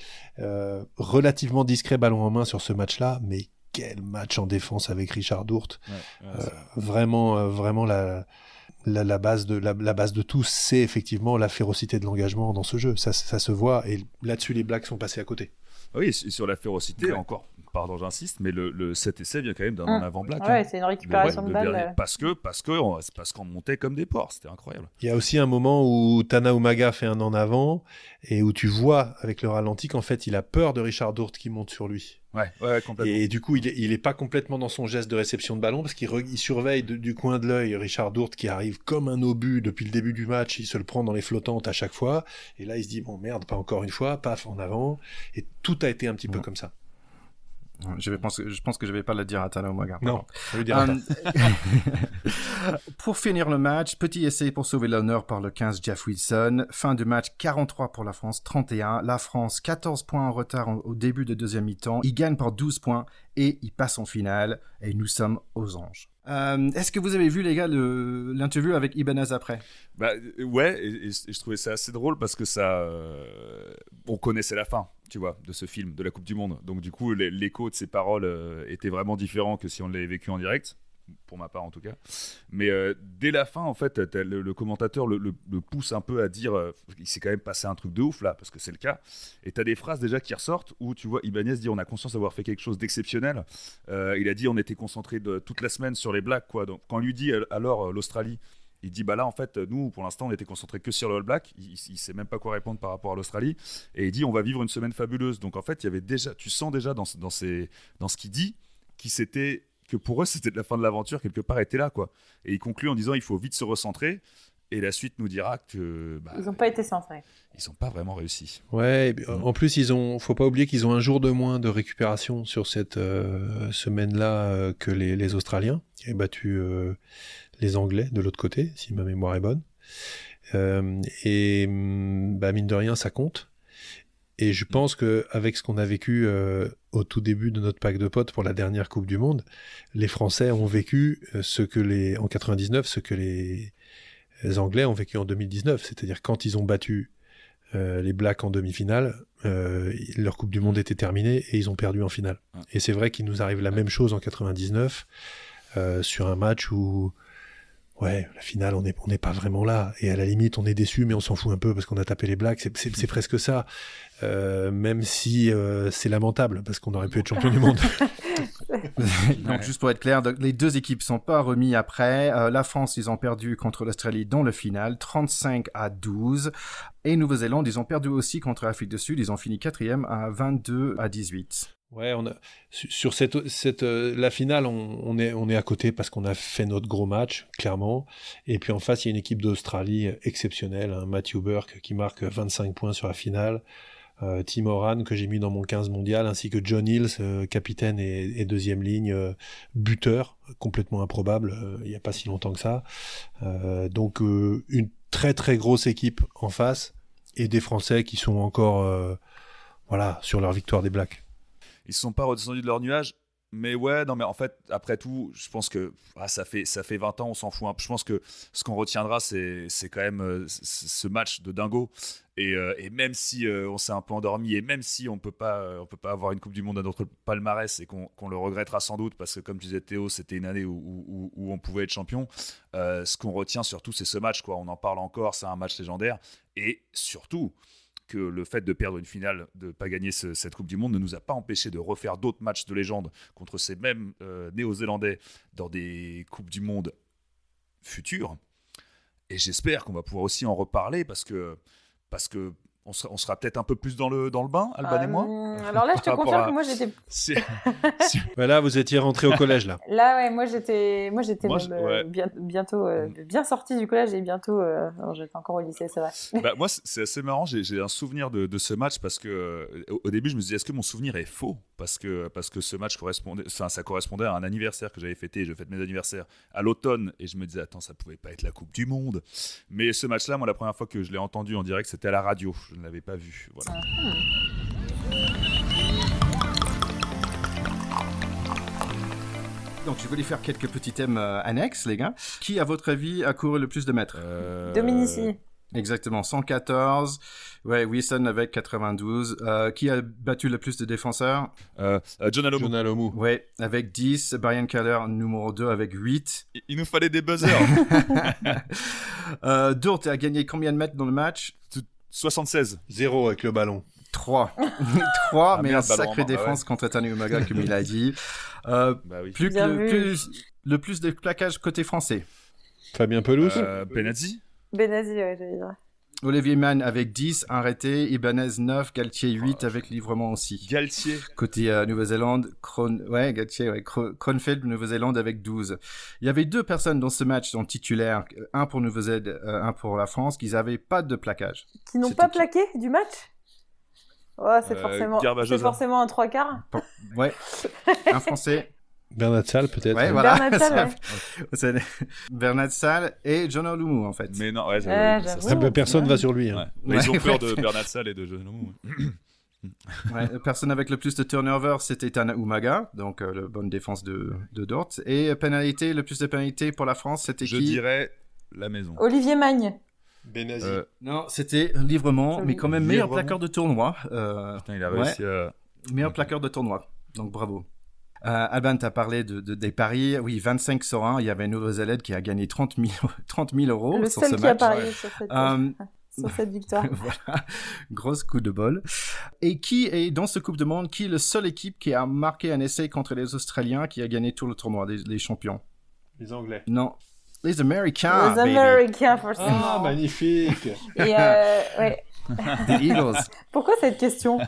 relativement discret ballon en main sur ce match-là, mais quel match en défense avec Richard Dourte. vraiment, vraiment la la, base de, la, base de tout, c'est effectivement la férocité de l'engagement dans ce jeu. Ça, ça se voit, et là-dessus, les Blacks sont passés à côté. Ah oui, sur la férocité, encore, pardon, j'insiste, mais le, le 7 essai vient quand même d'un hum. avant black. Ouais, hein. c'est une récupération de, balle. Euh. Parce que parce que parce qu'on montait comme des porcs, c'était incroyable. Il y a aussi un moment où Tana Umaga fait un en avant et où tu vois avec le ralenti qu'en fait il a peur de Richard Dourte qui monte sur lui. Ouais, ouais, complètement. Et du coup, il est, il est pas complètement dans son geste de réception de ballon parce qu'il il surveille du coin de l'œil Richard Dourte qui arrive comme un obus depuis le début du match. Il se le prend dans les flottantes à chaque fois. Et là, il se dit bon merde, pas encore une fois, paf en avant. Et tout a été un petit peu comme ça. Je, vais pense, je pense que je vais pas le dire à Tano Moga. Non, je vais dire à Pour finir le match, petit essai pour sauver l'honneur par le 15 Jeff Wilson. Fin de match 43 pour la France, 31. La France 14 points en retard au début de deuxième mi-temps. Il gagne par 12 points et il passe en finale. Et nous sommes aux anges. Euh, est-ce que vous avez vu, les gars, l'interview avec Ibanez après? Bah, Ouais, et, je trouvais ça assez drôle parce que ça. Euh, on connaissait la fin, tu vois, de ce film, de la Coupe du Monde. Donc, du coup, l'écho de ses paroles euh, était vraiment différent que si on l'avait vécu en direct pour ma part en tout cas. Mais euh, dès la fin, en fait, le, commentateur le, pousse un peu à dire euh, il s'est quand même passé un truc de ouf là, parce que c'est le cas. Et tu as des phrases déjà qui ressortent où tu vois Ibanez dit on a conscience d'avoir fait quelque chose d'exceptionnel. Il a dit on était concentré toute la semaine sur les Blacks. Quoi. Donc, quand on lui dit alors l'Australie, il dit bah là en fait nous pour l'instant on était concentré que sur le All Black il, il, sait même pas quoi répondre par rapport à l'Australie et il dit on va vivre une semaine fabuleuse donc en fait il y avait déjà tu sens déjà dans, dans, dans ce qu'il dit qu'il s'était que pour eux, c'était la fin de l'aventure, quelque part, était là, quoi. Et il conclut en disant il faut vite se recentrer. Et la suite nous dira que. Bah, ils n'ont pas été centrés. Ils n'ont pas vraiment réussi. Ouais, en plus, ils ont. Faut pas oublier qu'ils ont un jour de moins de récupération sur cette euh, semaine-là euh, que les, Australiens, qui avaient battu euh, les Anglais de l'autre côté, si ma mémoire est bonne. et bah, mine de rien, ça compte. Et je pense que avec ce qu'on a vécu euh, au tout début de notre pack de potes pour la dernière Coupe du Monde, les Français ont vécu euh, ce que les en 99, ce que les, Anglais ont vécu en 2019, c'est-à-dire quand ils ont battu euh, les Blacks en demi-finale, leur Coupe du Monde était terminée et ils ont perdu en finale. Et c'est vrai qu'il nous arrive la même chose en 99 sur un match où ouais, la finale, on n'est on pas vraiment là. Et à la limite, on est déçu, mais on s'en fout un peu parce qu'on a tapé les Blacks. C'est presque ça. Euh, même si euh, c'est lamentable parce qu'on aurait pu être champion du monde. donc juste pour être clair, les deux équipes sont pas remis après. Euh, la France, ils ont perdu contre l'Australie dans le final, 35 à 12. Et Nouvelle-Zélande, ils ont perdu aussi contre l'Afrique du Sud. Ils ont fini quatrième à 22 à 18. Ouais, on sur cette, cette la finale, on, est, on est à côté parce qu'on a fait notre gros match, clairement. Et puis en face, il y a une équipe d'Australie exceptionnelle, hein, Matthew Burke qui marque 25 points sur la finale. Euh, Tim Oran que j'ai mis dans mon 15 mondial, ainsi que John Hills, euh, capitaine et, deuxième ligne, euh, buteur, complètement improbable, il n'y a pas si longtemps que ça. donc une très très grosse équipe en face et des Français qui sont encore voilà sur leur victoire des Blacks. Ils se sont pas redescendus de leur nuage. Mais ouais, non, mais en fait, après tout, je pense que ah, ça, fait, ça fait 20 ans, on s'en fout. peu. Je pense que ce qu'on retiendra, c'est quand même euh, ce match de dingo. Et, euh, et même si euh, on s'est un peu endormi, et même si on peut pas, peut pas avoir une Coupe du Monde à notre palmarès et qu'on le regrettera sans doute, parce que comme tu disais Théo, c'était une année où, où, où, on pouvait être champion, ce qu'on retient surtout, c'est ce match. Quoi. On en parle encore, c'est un match légendaire. Et surtout, que le fait de perdre une finale, de ne pas gagner cette Coupe du Monde, ne nous a pas empêché de refaire d'autres matchs de légende contre ces mêmes euh, Néo-Zélandais dans des Coupes du Monde futures. Et j'espère qu'on va pouvoir aussi en reparler parce que, parce que on sera, peut-être un peu plus dans le, dans le bain, Alban et moi. Euh, alors là, je te confirme que moi j'étais. voilà, vous étiez rentré au collège là. Là, ouais, moi j'étais, moi j'étais euh, bientôt euh, mm. bien sorti du collège et bientôt, j'étais encore au lycée, c'est vrai. Bah, moi, c'est assez marrant. J'ai un souvenir de, de, ce match parce que au début, je me disais, est-ce que mon souvenir est faux? Parce que parce que ce match correspondait, enfin, ça correspondait à un anniversaire que j'avais fêté. Je fête mes anniversaires à l'automne et je me disais, attends, ça pouvait pas être la Coupe du Monde. Mais ce match-là, moi, la première fois que je l'ai entendu en direct, c'était à la radio ne l'avais pas vu. Voilà. Donc, je voulais faire quelques petits thèmes euh, annexes, les gars. Qui, à votre avis, a couru le plus de mètres? Euh... Dominici. Exactement, 114. Ouais, Wilson avec 92. Euh, qui a battu le plus de défenseurs? Euh, euh John Alomou. John Alomou. Ouais, avec 10. Brian Keller, numéro 2, avec 8. Il nous fallait des buzzers. euh, Dourt a gagné combien de mètres dans le match? 76. 0 avec le ballon. 3. 3, mais un sacré bah défense contre Tani Umaga, comme il a dit. Euh, bah oui. plus, que le, plus, le plus de plaquages côté français? Fabien Pelouse? Euh, Benazzi Benazzi, ouais, j'allais dire. Olivier Mann avec 10, arrêté. Ibanez 9, Galtier 8 avec livrement aussi. Galtier. Côté euh, Nouvelle-Zélande, Kron... ouais, Galtier, ouais. Kronfeld, Nouvelle-Zélande avec 12. Il y avait deux personnes dans ce match, dans titulaire, un pour Nouvelle-Zélande, euh, un pour la France, qui n'avaient pas de plaquage. Qui n'ont pas plaqué du match? Oh, c'est euh, forcément, c'est forcément un trois quarts. Ouais. un Français. Bernard Salle, peut-être. Ouais, voilà. Bernard Salle, Bernard Salle et John Olumu, en fait. Mais non, ouais, euh, ça, personne ne va sur lui. Hein. Ouais. Ils ont peur de Bernard Salle et de John Olumu. ouais, personne avec le plus de turnover, c'était Tana Umaga, donc euh, la bonne défense de, de Dort. Et pénalité, le plus de pénalité pour la France, c'était qui? Je dirais la maison. Olivier Magne. Benazi. Euh, non, c'était livrement, mais quand même meilleur plaqueur de tournoi. Euh, Putain, il a réussi à... Meilleur plaqueur de tournoi, donc bravo. Euh, Alban, tu as parlé de, des paris. Oui, 25 sur 1. Il y avait Nouvelle-Zélande qui a gagné 30 000, 30 000 euros Le sur ce seul qui a parié sur cette, euh, sur cette victoire. voilà, grosse coup de bol. Et qui est, dans ce Coupe de Monde, qui est le seule équipe qui a marqué un essai contre les Australiens qui a gagné tout le tournoi des, champions? Les Anglais. Non, les Américains. Les Américains, forcément. Ah, magnifique. Et euh, ouais. Des Eagles. Pourquoi cette question?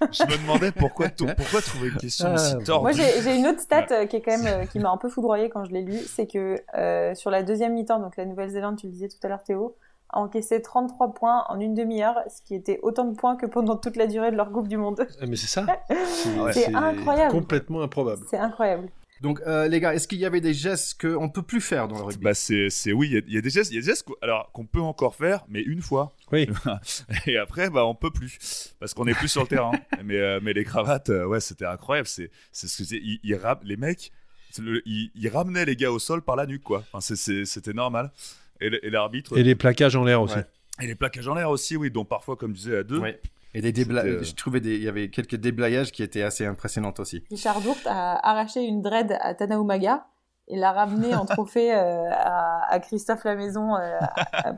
Je me demandais pourquoi, pourquoi trouver une question aussi ah. tordue. Moi, j'ai une autre stat euh, qui est quand même euh, qui m'a un peu foudroyé quand je l'ai lu, c'est que euh, sur la deuxième mi-temps, donc la Nouvelle-Zélande, tu le disais tout à l'heure, Théo, a encaissé 33 points en une demi-heure, ce qui était autant de points que pendant toute la durée de leur Coupe du Monde. Ah, mais c'est ça. C'est incroyable. Complètement improbable. C'est incroyable. Donc, euh, les gars, est-ce qu'il y avait des gestes qu'on ne peut plus faire dans le rugby? Bah, c'est, oui, il y, a des gestes, y a des gestes qu'on, alors, qu'on peut encore faire, mais une fois. Oui. Et après, bah, on peut plus, parce qu'on est plus sur le terrain. Mais, euh, mais les cravates, euh, ouais, c'était incroyable. C'est, c'est ce que c'est. Ils, les mecs, ils, ramenaient les gars au sol par la nuque, quoi. Enfin, c'était normal. Et, l'arbitre. Et les plaquages en l'air aussi. Et les plaquages en l'air aussi, oui, dont parfois, comme je disais, à deux. Et des débla... je trouvais des... il y avait quelques déblayages qui étaient assez impressionnants aussi. Richard Dourt a arraché une dread à Tanaumaga et l'a ramené en trophée euh, à, à, Christophe Lamaison euh,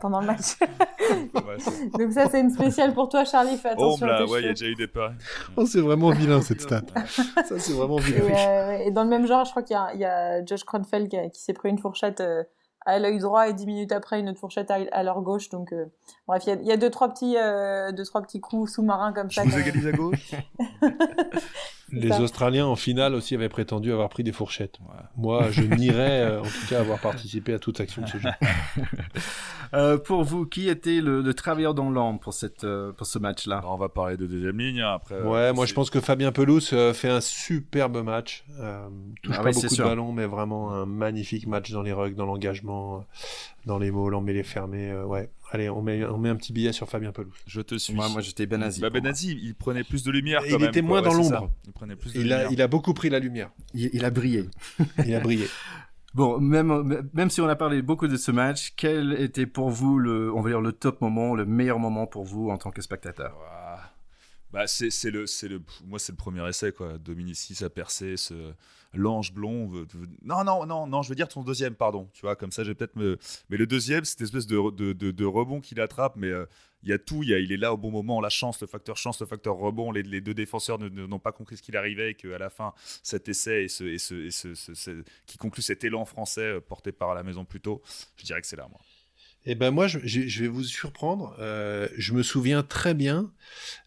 pendant le match. Donc ça c'est une spéciale pour toi Charlie, fais oh, attention. Oh, ouais, il y a déjà eu des pas. Oh, c'est vraiment vilain cette stat. ça c'est vraiment vilain. Et, euh, et, dans le même genre, je crois qu'il y, y, a Josh Kronfeld qui, qui s'est pris une fourchette euh, à l'œil droit et dix minutes après une autre fourchette à, leur gauche. Donc, euh, bref, il y, a deux trois petits, euh, deux trois petits coups sous-marins comme ça. Je vous égalise à gauche. Les Australiens en finale aussi avaient prétendu avoir pris des fourchettes. Moi, je nierais euh, en tout cas avoir participé à toute action de ce jeu. pour vous, qui était le, travailleur dans l'ombre pour cette pour ce match-là? On va parler de deuxième ligne hein, après. Ouais, moi je pense que Fabien Pelouse fait un superbe match. touche ah pas beaucoup de ballons, mais vraiment un magnifique match dans les rugs, dans l'engagement, dans les mots, l'emmêlé fermé. ouais, Allez, on met, on met un petit billet sur Fabien Pelouse. Je te suis. Moi, moi j'étais Benazi. Bah, Benazi, il prenait plus de lumière. Il même, était quoi. moins dans Ouais, l'ombre. Il prenait plus de Il lumière. a, il a beaucoup pris la lumière. Il, il a brillé. Il a brillé. Bon, même, même si on a parlé beaucoup de ce match, quel était pour vous le, on va dire le top moment, le meilleur moment pour vous en tant que spectateur? Bah, c'est le, c'est le, moi c'est le premier essai quoi. Dominici a percé l'ange blond. Non non non non, je veux dire ton deuxième pardon. Tu vois comme ça peut-être me. Mais le deuxième cette espèce de, de, de, rebond qu'il attrape, mais euh, il y a tout. Y il est là au bon moment, la chance, le facteur chance, le facteur rebond. Les, les deux défenseurs n'ont pas compris ce qu'il arrivait et qu'à la fin cet essai et ce, et ce- qui conclut cet élan français euh, porté par la maison plus tôt, je dirais que c'est là moi. Eh ben moi, je, vais vous surprendre. Euh, je me souviens très bien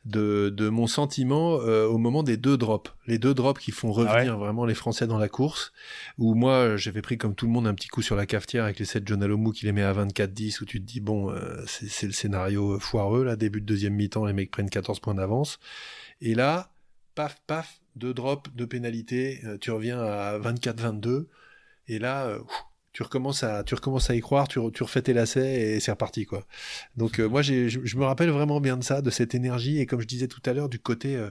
de, de mon sentiment euh, au moment des deux drops. Les deux drops qui font revenir vraiment les Français dans la course. Où moi, j'avais pris comme tout le monde un petit coup sur la cafetière avec les 7 John Alomou qui les met à 24-10 où tu te dis, bon, euh, c'est le scénario foireux. Là, début de deuxième mi-temps, les mecs prennent 14 points d'avance. Et là, paf, paf, deux drops de pénalité. euh, tu reviens à 24-22. Et là, ouf, tu recommences à, tu recommences à y croire, tu, re- tu refais tes lacets et c'est reparti quoi. Donc euh, moi je, me rappelle vraiment bien de ça, de cette énergie et comme je disais tout à l'heure du côté euh,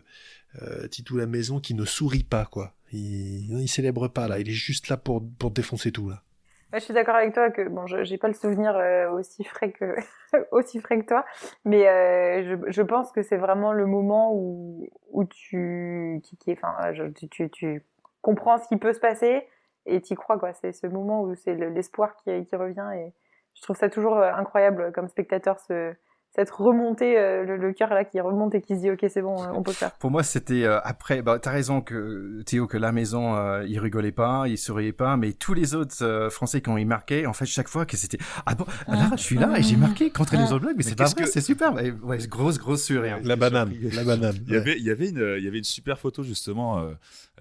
euh, Titou la maison qui ne sourit pas quoi. Il, il célèbre pas là, il est juste là pour pour défoncer tout là. Je suis d'accord avec toi que bon, je j'ai pas le souvenir euh, aussi frais que aussi frais que toi, mais euh, je, pense que c'est vraiment le moment où où tu enfin tu tu comprends ce qui peut se passer et t'y crois quoi. C'est ce moment où c'est le- l'espoir qui qui revient et je trouve ça toujours euh, incroyable comme spectateur ce cette remontée euh, le, le cœur là qui remonte et qui se dit ok c'est bon euh, on peut le faire. Pour moi, c'était euh, après. Bah, t'as raison que Théo, que la maison, euh, il rigolait pas, il souriait pas, mais tous les autres euh, Français quand ils marquaient, en fait, chaque fois que c'était ah bon, là, je suis là et j'ai marqué contre les autres blagues, mais, Mais c'est pas vrai, que- c'est super. Ouais, ouais, grosse, grosse sourire. La banane, la banane. Il y avait, il y avait une, il y avait une super photo justement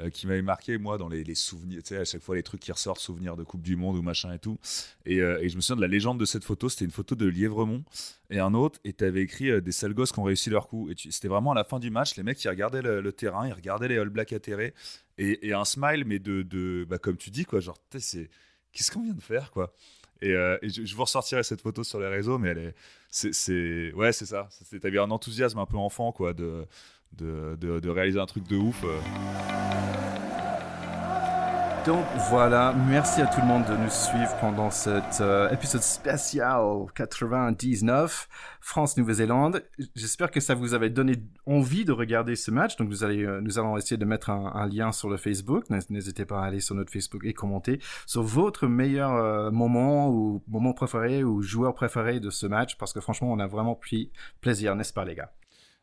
euh, qui m'avait marqué moi dans les, souvenirs. Tu sais, à chaque fois les trucs qui ressortent, souvenirs de Coupe du Monde ou machin et tout. Et, euh, je me souviens de la légende de cette photo. C'était une photo de Lièvremont et un autre. Et t'avais écrit euh, des sales gosses qui ont réussi leur coup. Et tu- c'était vraiment à la fin du match. Les mecs ils regardaient le, terrain, ils regardaient les All Blacks atterrer et, un smile, mais de, bah, comme tu dis quoi, genre tu c'est qu'est-ce qu'on vient de faire quoi. Et, je, vous ressortirai cette photo sur les réseaux, mais elle est, c'est, ouais, c'est ça. T'avais un enthousiasme un peu enfant, quoi, de, de, réaliser un truc de ouf. euh. Donc voilà, merci à tout le monde de nous suivre pendant cet euh, épisode spécial 99 France-Nouvelle-Zélande. J'espère que ça vous avait donné envie de regarder ce match. Donc euh, nous allons essayer de mettre un, lien sur le Facebook. N'hésitez pas à aller sur notre Facebook et commenter sur votre meilleur moment ou moment préféré ou joueur préféré de ce match parce que franchement on a vraiment pris plaisir, n'est-ce pas les gars?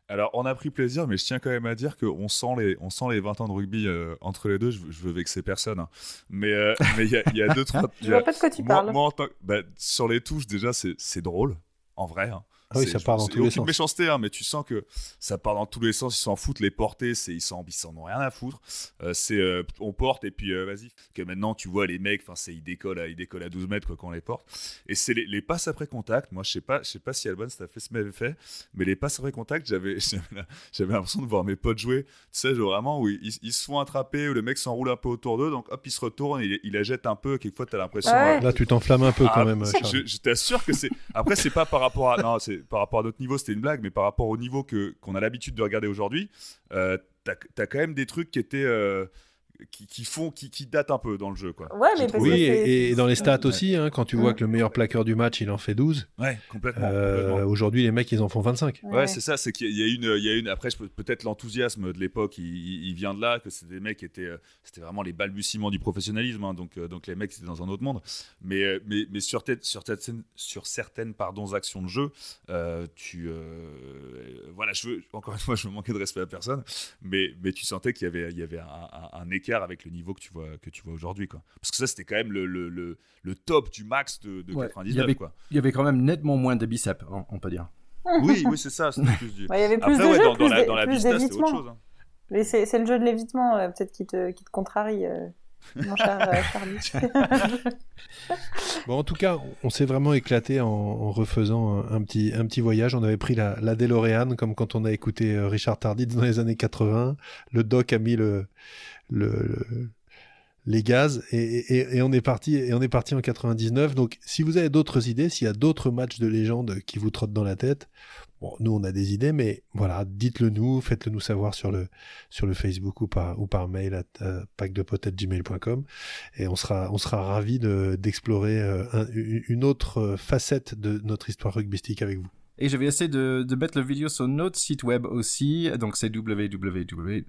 Alors, on a pris plaisir, mais je tiens quand même à dire qu'on sent les, on sent les 20 ans de rugby euh, entre les deux. Je, veux- je veux vexer personne. hein. Mais euh, mais il y, a- il y a deux, trois. Je vois pas de quoi tu moi, parles. moi, bah, sur les touches, déjà, c'est c'est drôle, en vrai. hein. Ah oui, ça part dans tous les sens. méchanceté, hein, mais tu sens que ça part dans tous les sens. Ils s'en foutent, les portées, c'est ils s'en ils s'en ont rien à foutre. Euh, c'est euh, on porte et puis euh, vas-y. Que maintenant tu vois les mecs, enfin c'est ils décollent, à, ils décollent à 12 mètres quoi quand on les porte. Et c'est les, les passes après contact. Moi je sais pas, je sais pas si Albon ça fait ce m'avait fait, mais les passes après contact, j'avais j'avais l'impression de voir mes potes jouer. Tu sais genre vraiment où ils, ils se font attraper, où le mec s'enroule un peu autour d'eux, donc hop il se retourne, il, il la jette un peu. Quelquefois t'as l'impression. Ouais. euh, Là tu t'enflammes un peu quand ah, même, je, je t'assure que c'est. Après, c'est pas par rapport à. Non, c'est par rapport à notre niveau, c'était une blague, mais par rapport au niveau qu'on a l'habitude de regarder aujourd'hui, euh, t'as as quand même des trucs qui étaient. euh, qui, qui font. Qui, qui datent un peu dans le jeu, quoi. Ouais, mais parce trouvé. que Oui, et, et dans les stats Ouais. aussi, hein, quand tu vois que le meilleur plaqueur du match, il en fait 12, Ouais, complètement. euh, complètement. aujourd'hui les mecs ils en font 25. Ouais, c'est ça, c'est qu'il y a une, il y a une. Après, peut-être l'enthousiasme de l'époque, il, vient de là, que c'est des mecs qui étaient, euh, c'était vraiment les balbutiements du professionnalisme, hein, donc, euh, donc les mecs étaient dans un autre monde. Mais, mais, mais sur, tête- sur, tête- sur certaines, pardon, actions de jeu, euh, tu, euh, voilà, je veux, encore une fois, je veux manquer de respect à personne, mais, mais tu sentais qu'il y avait, il y avait un, un- un écart avec le niveau que tu vois, que tu vois aujourd'hui, quoi. Parce que ça, c'était quand même le, le, le, le top du max de, de Ouais, 99, il y avait- quoi. Il y avait quand même nettement moins de biceps, on, on peut dire. Oui, oui, c'est ça, c'était plus du. Ouais, il y avait plus Après, de ouais, jeux, dans, dans plus la, dans la plus vista, c'était autre d'évitement. chose. hein. Mais c'est c'est le jeu de l'évitement, euh, peut-être qui te, qui te contrarie, euh, mon cher euh, Charlie. Bon, en tout cas, on s'est vraiment éclaté en, en refaisant un, un petit, un petit voyage. On avait pris la, la DeLorean, comme quand on a écouté Richard Tarditz dans les années 80. Le doc a mis le, le, le- les gaz et, on est parti et on est parti en 99. Donc, si vous avez d'autres idées, s'il y a d'autres matchs de légende qui vous trottent dans la tête, bon, nous on a des idées, mais voilà, dites-le nous, faites-le nous savoir sur le sur le Facebook ou par ou par mail à euh, gmail.com et on sera on sera ravi d'explorer euh, une autre facette de notre histoire rugbystique avec vous. Et je vais essayer de, de mettre la vidéo sur notre site web aussi, donc c'est www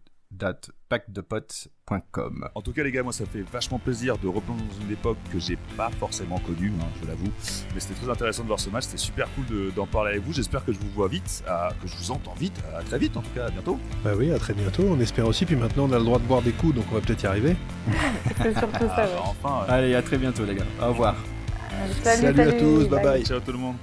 packdepot.com. En tout cas, les gars, moi, ça fait vachement plaisir de replonger dans une époque que j'ai pas forcément connue, hein, je l'avoue. Mais c'était très intéressant de voir ce match. C'était super cool d'en parler avec vous. J'espère que je vous vois vite, que je vous entends vite. À très vite, en tout cas. À bientôt. Bah oui, à très bientôt. On espère aussi. Puis maintenant, on a le droit de boire des coups, donc on va peut-être y arriver. C'est surtout ça. Ah, bah, enfin, Allez, à très bientôt, les gars. Au revoir. salut, à tous. bye. bye. Ciao, tout le monde.